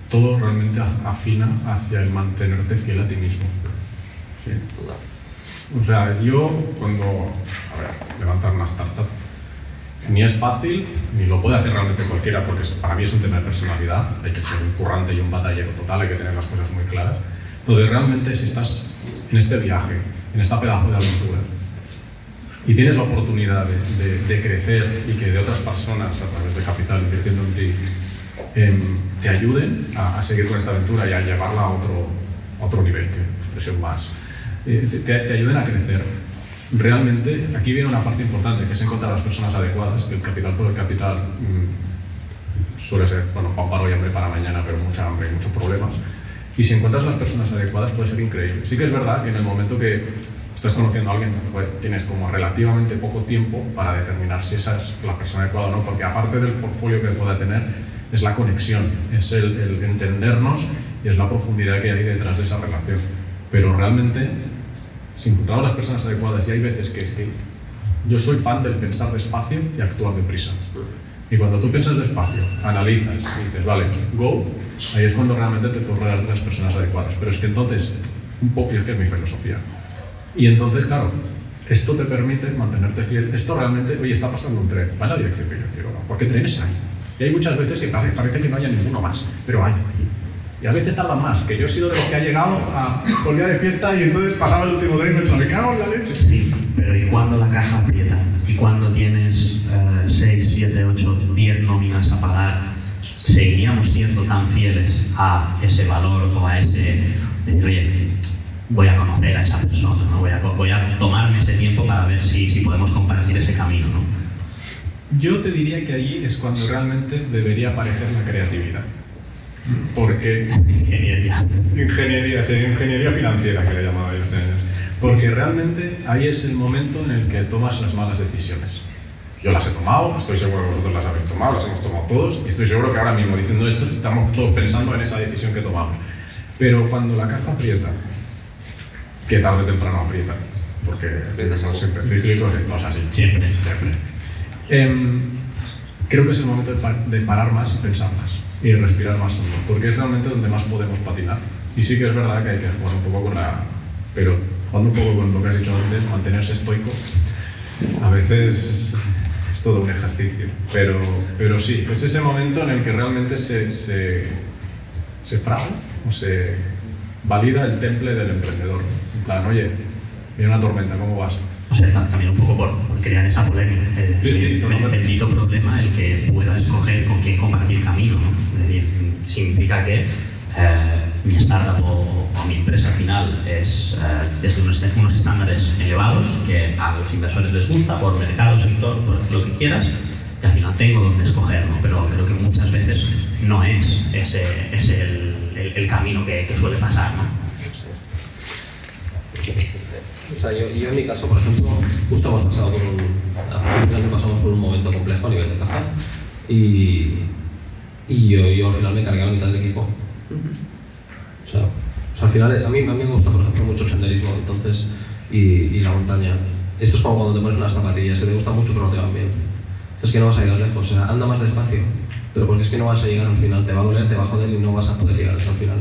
todo realmente afina hacia el mantenerte fiel a ti mismo. ¿sí? O sea, yo cuando, a ver, levantar una startup, ni es fácil, ni lo puede hacer realmente cualquiera, porque para mí es un tema de personalidad, hay que ser un currante y un batallero total, hay que tener las cosas muy claras. Entonces, realmente, si estás en este viaje, en esta pedazo de aventura, y tienes la oportunidad de, de, de crecer y que de otras personas, a través de capital, invirtiendo en ti, eh, te ayuden a, a, seguir con esta aventura y a llevarla a otro, a otro nivel, que expresión más, eh, te, te ayuden a crecer, realmente aquí viene una parte importante, que es encontrar las personas adecuadas, que el capital por el capital mmm, suele ser, bueno, pan para hoy, hambre para mañana, pero mucha hambre y muchos problemas. Y si encuentras las personas adecuadas puede ser increíble. Sí que es verdad que en el momento que estás conociendo a alguien, joder, tienes como relativamente poco tiempo para determinar si esa es la persona adecuada o no, porque aparte del portfolio que pueda tener, es la conexión, es el, el entendernos y es la profundidad que hay detrás de esa relación. Pero realmente, si encontramos las personas adecuadas, y hay veces que es que yo soy fan del pensar despacio y actuar deprisa. Y cuando tú piensas despacio, analizas y dices, vale, go, ahí es cuando realmente te puedes rodear de las personas adecuadas. Pero es que entonces, un poco, es que es mi filosofía. Y entonces, claro, esto te permite mantenerte fiel. Esto realmente, oye, está pasando un tren, va en la dirección que yo quiero, porque trenes hay. Y hay muchas veces que parece, parece que no haya ninguno más, pero hay. Y a veces tardan más, que yo he sido de los que ha llegado a día de fiesta y entonces pasaba el último tren y pensaba, me cago en la leche. Sí, pero ¿y cuando la caja aprieta? ¿Y cuando tienes 6, 7, 8, 10 nóminas a pagar? ¿Seguiríamos siendo tan fieles a ese valor o a ese... Decir, oye, voy a conocer a esa persona, ¿no? voy, a, voy a tomarme ese tiempo para ver si, si podemos compartir ese camino. ¿no? Yo te diría que allí es cuando realmente debería aparecer la creatividad. Porque Ingeniería. Ingeniería, sí, ingeniería financiera que le llamaba yo. Porque realmente ahí es el momento en el que tomas las malas decisiones. Yo las he tomado, estoy seguro que vosotros las habéis tomado, las hemos tomado todos, y estoy seguro que ahora mismo diciendo esto estamos todos pensando en esa decisión que tomamos. Pero cuando la caja aprieta, que tarde o temprano aprieta, porque somos siempre cíclicos, esto es así. Siempre. Siempre. Em, creo que es el momento de, de parar más y pensar más y respirar más hondo, porque es realmente donde más podemos patinar. Y sí que es verdad que hay que jugar un poco con la... Pero jugando un poco con lo que has dicho antes, mantenerse estoico, a veces es, todo un ejercicio. Pero, pero sí, es ese momento en el que realmente se, se, se fragua o se valida el temple del emprendedor. En plan, oye, viene una tormenta, ¿cómo vas? O sea, ta- también un poco por, por crear esa polémica. Es Sí, decir, sí, el bendito problema el que pueda escoger con quién compartir camino. ¿no? Es decir, significa que eh, mi startup o, o mi empresa al final es eh, desde unos, unos estándares elevados que a los inversores les gusta por mercado, sector, por lo que quieras. Y al final tengo donde escoger, ¿no? pero creo que muchas veces no es ese, ese el, el- el camino que, que suele pasar. ¿no? O sea, yo, yo en mi caso, por ejemplo, justo hemos pasado por un, pasamos por un momento complejo a nivel de caja y, y yo, yo al final me cargué a la mitad del equipo. O sea, o sea, al final a mí, a mí me gusta, por ejemplo, mucho el senderismo entonces, y, y la montaña. Esto es como cuando te pones unas zapatillas que te gustan mucho pero no te van bien. Es que no vas a llegar lejos, o sea, anda más despacio, pero porque es que no vas a llegar al final, te va a doler, te va a joder y no vas a poder llegar hasta el final.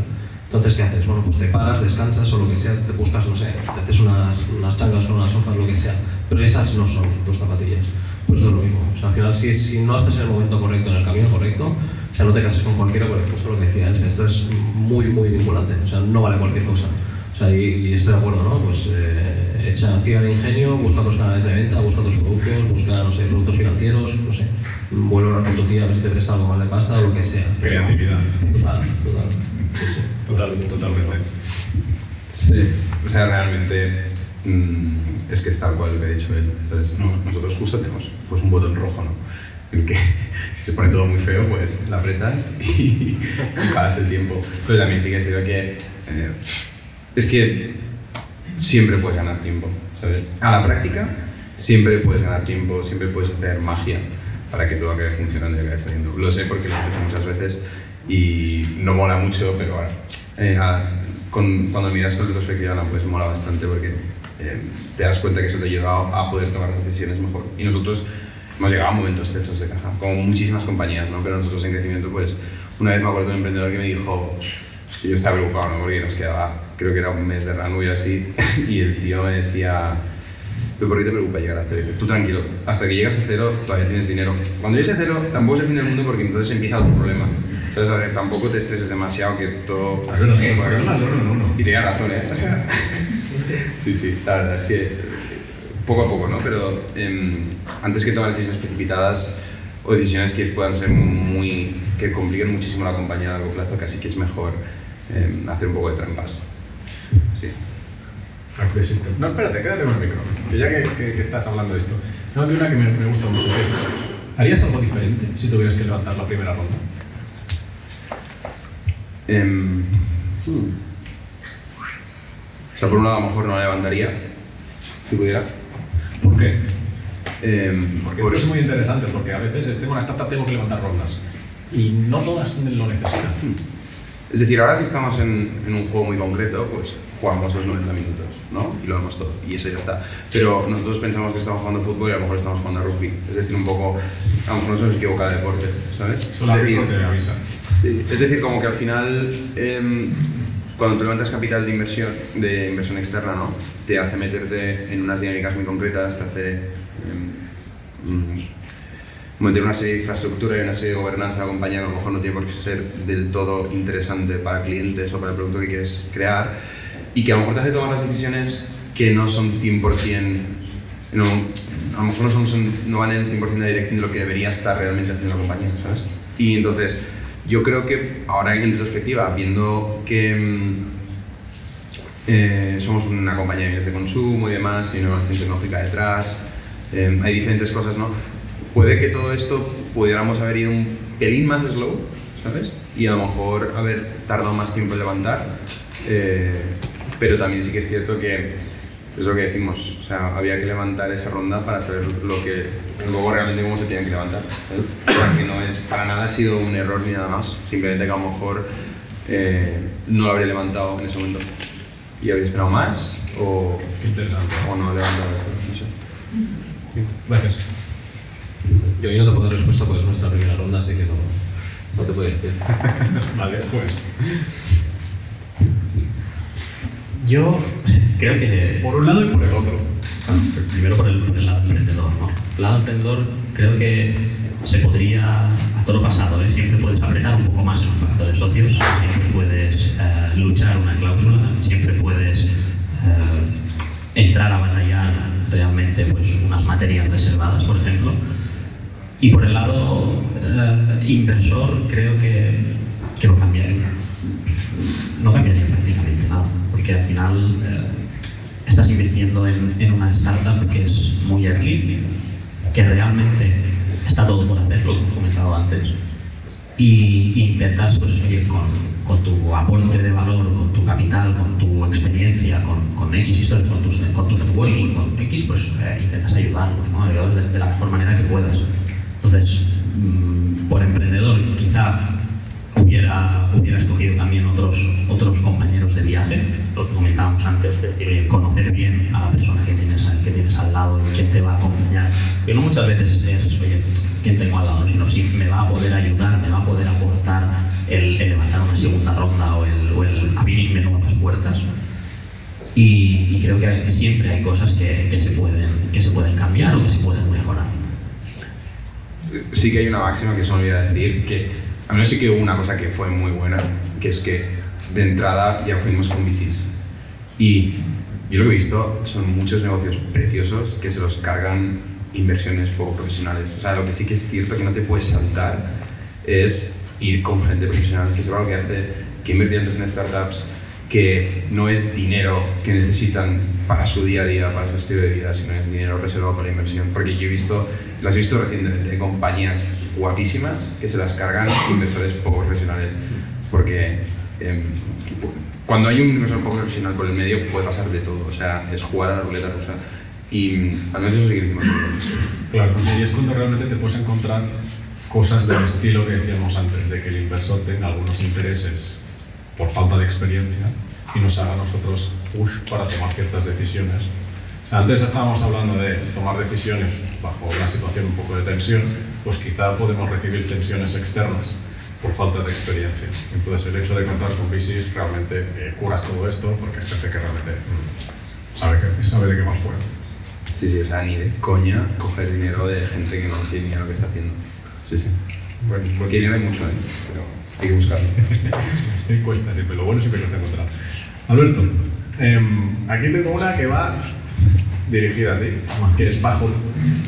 Entonces, ¿qué haces? Bueno, pues te paras, descansas o lo que sea, te buscas, no sé, te haces unas, unas changas con unas hojas, lo que sea. Pero esas no son tus zapatillas. Pues eso es lo mismo. O sea, al final, si, si no estás en el momento correcto, en el camino correcto, o sea, no te cases con cualquiera, porque justo lo que decía Elsa, esto es muy, muy vinculante. O sea, no vale cualquier cosa. O sea, y, y estoy de acuerdo, ¿no? Pues eh, echa tira de ingenio, busca otros canales de venta, busca otros productos, busca, no sé, productos financieros, no sé. Vuelve a hablar con tu tía a ver si te presta algo más de pasta o lo que sea. Creatividad. Total, total. Sí, sí. Totalmente, totalmente. Sí, o sea, realmente mm, es que es tal cual lo que ha dicho él. ¿sabes? No, nosotros justo tenemos pues, un botón rojo, ¿no? El que si se pone todo muy feo, pues la apretas y, paras el tiempo. Pero también sí que es cierto que eh, es que siempre puedes ganar tiempo, ¿sabes? A la práctica siempre puedes ganar tiempo, siempre puedes hacer magia para que todo acabe funcionando y acabe saliendo. Lo sé porque lo he hecho muchas veces y no mola mucho, pero ahora, eh, a- con- cuando miras con retrospectiva, pues mola bastante porque eh, te das cuenta que eso te ayuda a, a poder tomar decisiones mejor. Y nosotros hemos llegado a momentos tensos de caja, como muchísimas compañías, ¿no? Pero nosotros en crecimiento, pues, una vez me acuerdo de un emprendedor que me dijo, y yo estaba preocupado, ¿no? Porque nos quedaba, creo que era un mes de runway o así, y el tío me decía, ¿pero por qué te preocupa llegar a cero? Tú tranquilo, hasta que llegas a cero todavía tienes dinero. Cuando llegues a cero tampoco es el fin del mundo porque entonces empieza otro problema. Entonces, ver, tampoco te estresses demasiado que todo... Es verdad, los problemas de uno en uno. Y tenía razón, ¿eh? O sea, sí, sí, la verdad es que poco a poco, ¿no? Pero em, antes que tomar decisiones precipitadas o decisiones que puedan ser muy... que compliquen muchísimo la compañía a largo plazo, casi que es mejor em, hacer un poco de trampas. Sí. No, espérate, quédate con el micro. Que ya que, que- que estás hablando de esto. No, hay una que me, me gusta mucho, que es, ¿harías algo diferente si tuvieras que levantar la primera ronda? Em, hmm. O sea, por un lado a lo mejor no la levantaría, si pudiera. ¿Por qué? Em, Porque por- esto es muy interesante, porque a veces es, tengo una startup, tengo que levantar rondas. Y no todas lo necesitan. Es decir, ahora que estamos en, en un juego muy concreto, pues jugamos los 90 minutos, ¿no? Y lo vemos todo, y eso ya está. Pero nosotros pensamos que estamos jugando fútbol y a lo mejor estamos jugando a rugby. Es decir, un poco, a lo mejor nos hemos equivocado de deporte, ¿sabes? Solo es decir, te avisa. Es decir, como que al final, em, cuando tú levantas capital de inversión, de inversión externa, ¿no? Te hace meterte en unas dinámicas muy concretas, te hace mm, meter una serie de infraestructura y una serie de gobernanza que a lo mejor no tiene por qué ser del todo interesante para clientes o para el producto que quieres crear y que a lo mejor te hace tomar las decisiones que no son 100%, no, a lo mejor no, son, no van en 100% de dirección de lo que debería estar realmente haciendo la compañía, ¿sabes? Y entonces, yo creo que ahora en retrospectiva, viendo que mm, eh, somos una compañía de de consumo y demás, hay una innovación tecnológica detrás, eh, hay diferentes cosas, ¿no? Puede que todo esto pudiéramos haber ido un pelín más slow, ¿sabes? Y a lo mejor haber tardado más tiempo en levantar, eh, pero también sí que es cierto que es lo que decimos, o sea, había que levantar esa ronda para saber lo que, luego realmente cómo se tenían que levantar, ¿sabes? O sea, que no es, para nada ha sido un error ni nada más, simplemente que a lo mejor eh, no lo habría levantado en ese momento. ¿Y habría esperado más? ¿O, Qué interesante. o no levantado? No sé. Gracias. Yo ahí no te puedo dar respuesta porque es nuestra primera ronda, así que no, no te puedo decir. Vale, pues. Yo creo que Por un lado y por el otro. Primero por el, por el lado emprendedor, ¿no? El lado emprendedor creo que se podría, a todo lo pasado, ¿eh? siempre puedes apretar un poco más en un pacto de socios, siempre puedes eh, luchar una cláusula, siempre puedes eh, entrar a batallar realmente pues, unas materias reservadas, por ejemplo. Y por el lado inversor creo que, que no cambiaría, no cambiaría porque al final eh, estás invirtiendo en, una startup que es muy early, que realmente está todo por hacer, lo que hemos comentado antes, y, intentas, pues, oye, con, tu aporte de valor, con tu capital, con tu experiencia, con, con X historias, con, tus- con tu networking, con X, pues eh, intentas ayudarlos, ¿no? Ayudarlos de, de la mejor manera que puedas. Entonces, mm, por emprendedor, quizá hubiera, hubiera escogido también otros, otros compañeros de viaje, lo que comentábamos antes, es decir, conocer bien a la persona que tienes, que tienes al lado y quién te va a acompañar. Que no muchas veces es, oye, quién tengo al lado, sino si me va a poder ayudar, me va a poder aportar el, el levantar una segunda ronda o el, o el abrirme nuevas puertas. Y, y creo que siempre hay cosas que, que, se pueden, que se pueden cambiar o que se pueden mejorar. sí que hay una máxima que se me olvida decir, que a menos sí que hubo una cosa que fue muy buena, que es que de entrada ya fuimos con VCs. Y yo lo que he visto son muchos negocios preciosos que se los cargan inversiones poco profesionales. O sea, lo que sí que es cierto que no te puedes saltar es ir con gente profesional que sepa lo que hace, que invierte antes en startups, que no es dinero que necesitan para su día a día, para su estilo de vida, sino es dinero reservado para inversión. Porque yo he visto, las he visto recientemente, compañías guapísimas que se las cargan inversores poco profesionales. Porque em, cuando hay un inversor poco profesional por el medio puede pasar de todo, o sea, es jugar a la ruleta rusa. Y al menos eso sí que nosotros. Claro, y es cuando realmente te puedes encontrar cosas del estilo que decíamos antes, de que el inversor tenga algunos intereses por falta de experiencia y nos haga a nosotros push para tomar ciertas decisiones. Antes estábamos hablando de tomar decisiones bajo una situación un poco de tensión, pues quizá podemos recibir tensiones externas por falta de experiencia. Entonces el hecho de contar con VCs realmente eh, curas todo esto porque es gente que realmente mm, sabe, que, sabe de qué más juega. Sí, sí, o sea, ni de coña coger dinero de gente que no tiene ni lo que está haciendo. Sí, sí. Bueno, buen Porque dinero hay mucho, ¿eh? pero hay que buscarlo. Cuesta, siempre. Lo bueno siempre cuesta encontrar. Alberto, em, aquí tengo una que va dirigida a ti, que es bajo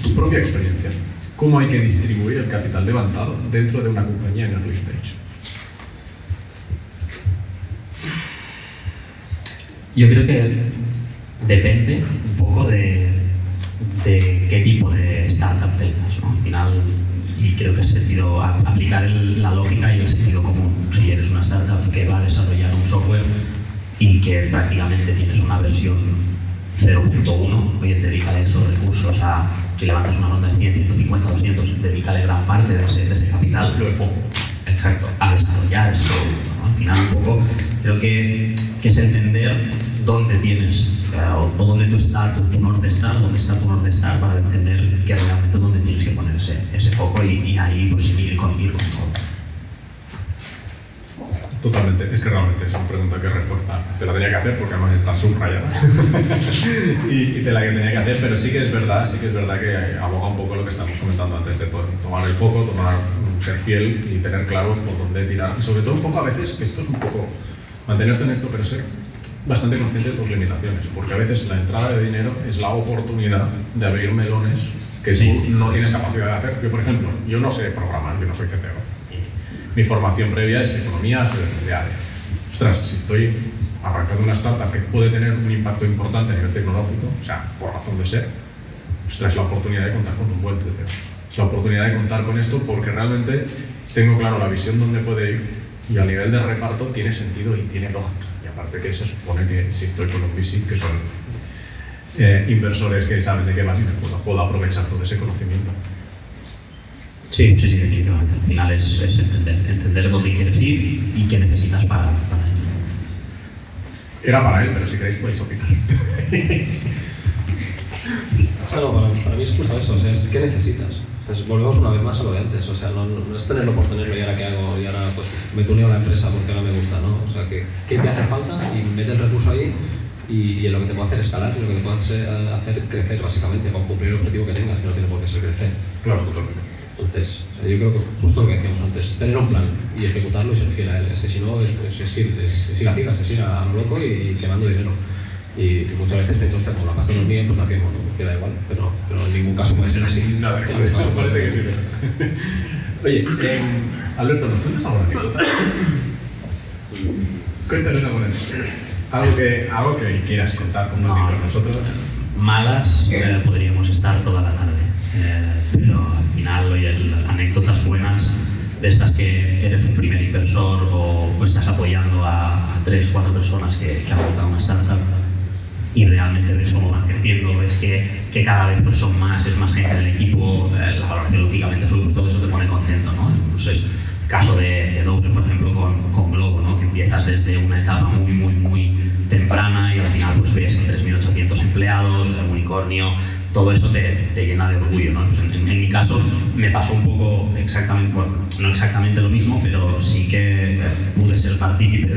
tu propia experiencia. ¿Cómo hay que distribuir el capital levantado dentro de una compañía en early stage? Yo creo que depende un poco de, de qué tipo de startup tengas, ¿no? Al final, y creo que es sentido aplicar el- la lógica y el sentido común. Si eres una startup que va a desarrollar un software y que prácticamente tienes una versión 0.1, oye, dedícale esos recursos a, si levantas una ronda de 100, 150, 200, dedícale gran parte de ese, de ese capital. Lo de foco. Exacto, a desarrollar ese producto. ¿no? Al final, un poco, creo que, que es entender dónde tienes o, o dónde tú estás, tu, tu norte star, dónde está tu norte star para entender que realmente dónde tienes que poner ese, ese foco y, y ahí pues ir con, ir con todo. Totalmente, es que realmente es una pregunta que refuerza. Te la tenía que hacer porque además está subrayada. y, y te la que tenía que hacer, pero sí que es verdad, sí que es verdad que aboga un poco lo que estamos comentando antes de to- tomar el foco, tomar, ser fiel y tener claro por dónde tirar. Y sobre todo un poco a veces, que esto es un poco mantenerte en esto, pero ser bastante consciente de tus limitaciones, porque a veces la entrada de dinero es la oportunidad de abrir melones que Sí. tú no tienes capacidad de hacer. Yo, por ejemplo, yo no sé programar, yo no soy CTO. Mi formación previa es economía área. Ostras, si estoy arrancando una startup que puede tener un impacto importante a nivel tecnológico, o sea, por razón de ser, ostras, es la oportunidad de contar con un buen CTO. Es la oportunidad de contar con esto porque realmente tengo claro la visión donde puede ir y a nivel de reparto tiene sentido y tiene lógica. Y aparte que se supone que si estoy con un VC, que son eh, inversores que saben de qué van, pues puedo aprovechar todo ese conocimiento. Sí, sí, sí, definitivamente. Al final es, es entender, entender dónde quieres ir y qué necesitas para, para ello. Era para él, pero si queréis podéis opinar. Claro, para, para mí es justo eso, o sea, es ¿qué necesitas? O sea, volvemos una vez más a lo de antes, o sea, no, no- no es tenerlo por tenerlo y ahora qué hago y ahora pues me tuneo la empresa porque ahora me gusta, ¿no? O sea, que, ¿qué te hace falta? Y mete el recurso ahí y, y en lo que te puede hacer escalar y lo que te puede hacer, hacer crecer básicamente, para cumplir el objetivo que tengas, que no tiene por qué ser crecer. Claro, totalmente. Entonces, o sea, yo creo que justo lo que decíamos antes, tener un plan y ejecutarlo y ser fiel a él. Es que si no, es, es- es ir, es, es ir a ciegas, es ir a, lo loco y, quemando dinero. Y, y muchas veces pienso, hostia, como la pasta no es mía, pues la quemo, ¿no? queda igual. Pero, pero en ningún caso puede ser así. Nada, En ningún caso puede parece que sí. Oye, eh, Alberto, ¿nos cuentas alguna anécdota? Cuéntanos alguna. Algo que, algo que quieras contar, No, con nosotros. malas eh, podríamos estar toda la tarde. Eh, pero las anécdotas buenas de estas que eres un primer inversor o, o estás apoyando a, a tres, cuatro personas que, que han montado una startup y realmente ves cómo van creciendo, ves que, que cada vez pues, son más, es más gente en el equipo, eh, la valoración lógicamente sube, pues todo eso te pone contento, ¿no? Entonces, caso de, de Doble, por ejemplo, con, con Globo, ¿no? Que empiezas desde una etapa muy, muy, muy temprana y al final pues ves 3.800 empleados, el unicornio, todo eso te, llena de orgullo, ¿no? Pues en, mi caso me pasó un poco exactamente, no exactamente lo mismo, pero sí que eh, pude ser partícipe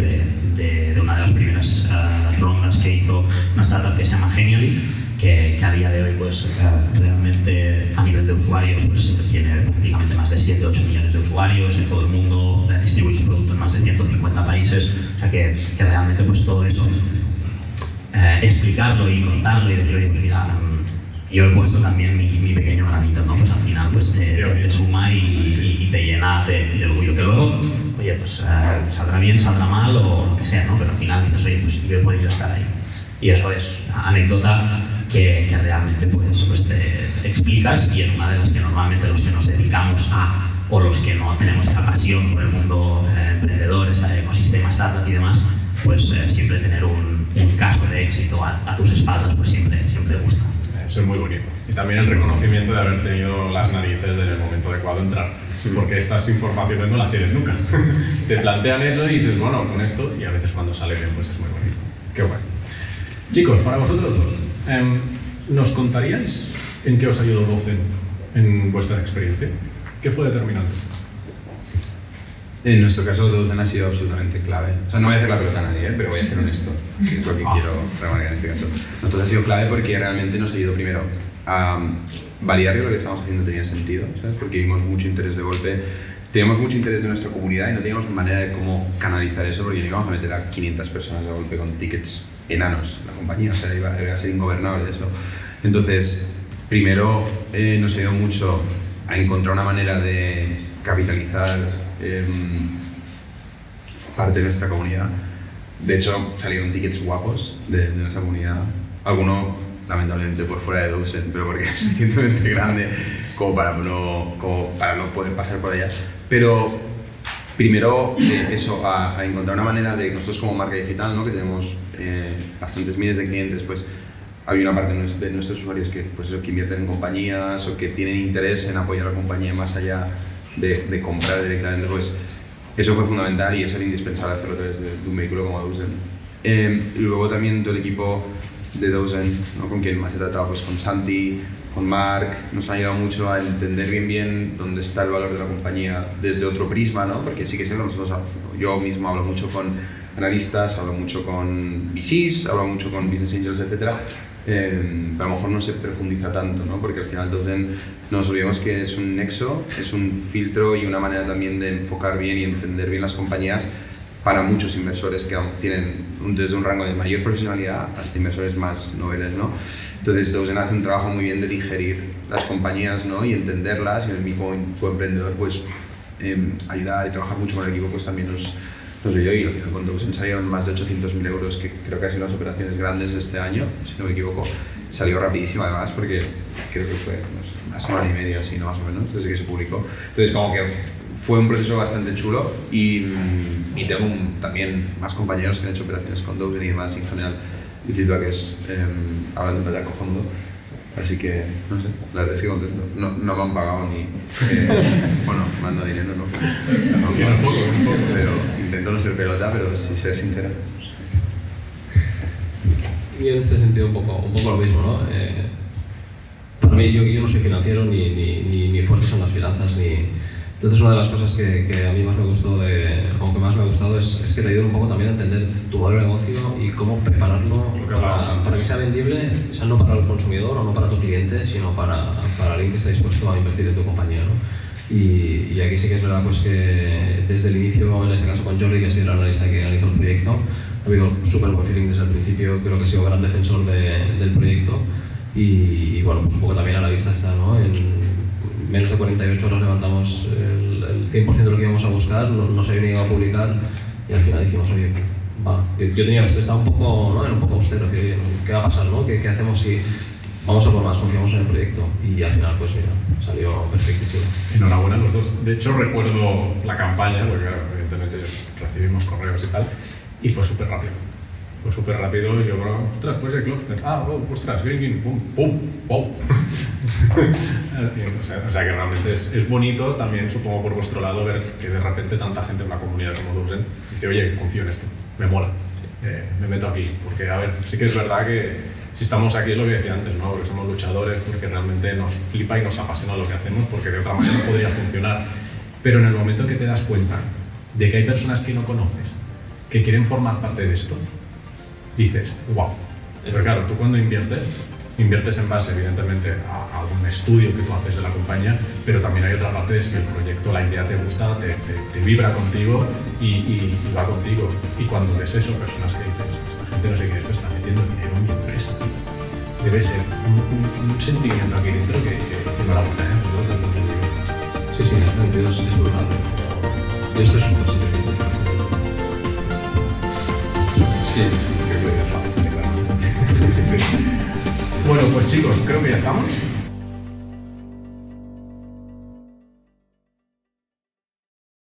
de, una de las primeras eh, rondas que hizo una startup que se llama Genially, que, a día de hoy pues eh, realmente a nivel de usuarios pues tiene prácticamente más de 7-8 millones de usuarios en todo el mundo, distribuye su producto en más de 150 países, o sea que, realmente pues todo eso eh, explicarlo y contarlo y decir, oye, pues mira, yo he puesto también mi, mi pequeño granito, ¿no? Pues al final pues te, te- te suma y, y- y te llena de, de orgullo. Que luego, oye, pues eh, saldrá bien, saldrá mal o lo que sea, ¿no? Pero al final dices, oye, pues yo he podido estar ahí. Y eso es anécdota que, que realmente pues, pues te explicas y es una de las que normalmente los que nos dedicamos a o los que no tenemos esa pasión por el mundo eh, emprendedor, este ecosistema startup y demás, pues eh, siempre tener un, un caso de éxito a, a tus espaldas, pues siempre, siempre gusta. Eso es muy bonito. Y también el reconocimiento de haber tenido las narices en el momento adecuado de entrar. Porque estas informaciones no las tienes nunca. Te plantean eso y dices, bueno, con esto, y a veces cuando sale bien, pues es muy bonito. Qué bueno. Chicos, para vosotros dos, em, ¿nos contaríais en qué os ayudó Docen en vuestra experiencia? ¿Qué fue determinante? En nuestro caso, Docen ha sido absolutamente clave. O sea, no voy a hacer la pelota a nadie, ¿eh? pero voy a ser honesto, que es lo que quiero remarcar en este caso. Nosotros ha sido clave porque realmente nos ayudó primero a validar que lo que estábamos haciendo tenía sentido, ¿sabes? Porque vimos mucho interés de golpe, teníamos mucho interés de nuestra comunidad y no teníamos manera de cómo canalizar eso porque íbamos a meter a 500 personas de golpe con tickets enanos en la compañía, o sea, iba, iba a ser ingobernable eso. Entonces, primero eh, nos ayudó mucho a encontrar una manera de capitalizar em, parte de nuestra comunidad. De hecho, salieron tickets guapos de, de nuestra comunidad. Alguno, lamentablemente, por fuera de Dosen, pero porque es suficientemente grande como para no, como para no poder pasar por allá. Pero primero, eh, eso, a, a encontrar una manera de nosotros como marca digital, ¿no? que tenemos eh, bastantes miles de clientes, pues hay una parte de nuestros usuarios que, pues eso, que invierten en compañías o que tienen interés en apoyar a la compañía más allá de, de comprar directamente, pues eso fue fundamental y era indispensable hacerlo través de, un vehículo como Dozen. Eh, y luego también todo el equipo de Dozen, ¿no? con quien más he tratado, pues con Santi, con Mark, nos ha ayudado mucho a entender bien bien dónde está el valor de la compañía desde otro prisma, ¿no? porque sí que sé que nosotros, yo mismo hablo mucho con analistas, hablo mucho con VCs, hablo mucho con business angels, etcétera, eh, a lo mejor no se profundiza tanto, ¿no? porque al final Dozen nos olvidemos que es un nexo, es un filtro y una manera también de enfocar bien y entender bien las compañías para muchos inversores que tienen desde un rango de mayor profesionalidad hasta inversores más noveles, ¿no? Entonces, Dozen hace un trabajo muy bien de digerir las compañías, ¿no? Y entenderlas y el mismo su emprendedor, pues, eh, ayudar y trabajar mucho con el equipo, pues también nos, nos ayudó y al final con Dozen salieron más de 800.000 euros, que creo que han sido las operaciones grandes de este año, si no me equivoco. Salió rapidísimo además porque creo que fue no una semana y media así, ¿no? Más o menos, desde que se publicó. Entonces, como que fue un proceso bastante chulo y, y tengo un, también más compañeros que han hecho operaciones con Dozen y demás y en general el feedback es eh, hablando de cojonudo. Así que, no sé, la verdad es que contento. No, no me han pagado ni. Eh, bueno, dado dinero, ¿no? Poco, es poco. pero intento no ser pelota, pero sí ser sincero. Y en este sentido un poco, un poco lo mismo, ¿no? Eh, para mí, yo, yo no soy financiero, ni, ni, ni, ni fuerte son las finanzas, ni... Entonces una de las cosas que, que a mí más me gustó, de, o que más me ha gustado, es, es que te ayuda un poco también a entender tu modelo de negocio y cómo prepararlo para, para que sea vendible, o sea, no para el consumidor o no para tu cliente, sino para, para alguien que está dispuesto a invertir en tu compañía, ¿no? Y, y aquí sí que es verdad pues, que desde el inicio, en este caso con Jordi, que ha sido el analista que analizó el proyecto, ha habido súper buen feeling desde el principio, creo que ha sido gran defensor de- del proyecto y, y, bueno, pues un poco también a la vista está, ¿no? En menos de 48 horas levantamos el, el 100% de lo que íbamos a buscar, no, no se había llegado a publicar y al final dijimos, oye, va, yo, yo tenía, estaba un poco, ¿no? Era un poco austero, que, ¿qué va a pasar, no? ¿Qué, qué hacemos si vamos a por más, confiamos en el proyecto? Y al final, pues mira, salió perfectísimo. Enhorabuena a los dos. De hecho, recuerdo la campaña, porque evidentemente recibimos correos y tal, y fue súper rápido. Fue súper rápido y yo, ostras, pues el cluster. Ah, oh, ostras, green, pum, pum, wow. o, sea, que realmente es, es bonito también, supongo, por vuestro lado, ver que de repente tanta gente en una comunidad como Dozen dice, oye, confío en esto, me mola, eh, me meto aquí. Porque, a ver, sí que es verdad que si estamos aquí es lo que decía antes, ¿no? Porque somos luchadores, porque realmente nos flipa y nos apasiona lo que hacemos, porque de otra manera no podría funcionar. Pero en el momento que te das cuenta de que hay personas que no conoces, que quieren formar parte de esto, dices, wow. Pero claro, tú cuando inviertes, inviertes en base, evidentemente, a, a un estudio que tú haces de la compañía, pero también hay otra parte de si el proyecto, la idea te gusta, te, te- te vibra contigo y, y- y va contigo. Y cuando ves eso, personas que dices, esta gente no sé qué es, pero está metiendo dinero en mi empresa. tío". Debe ser un, un- un sentimiento aquí dentro que, que, enhorabuena, ¿eh? Sí, sí, sentido es, es brutal. Yo estoy súper satisfecho. Sí, sí, creo que dejado bastante claro. Bueno, pues chicos, creo que ya estamos.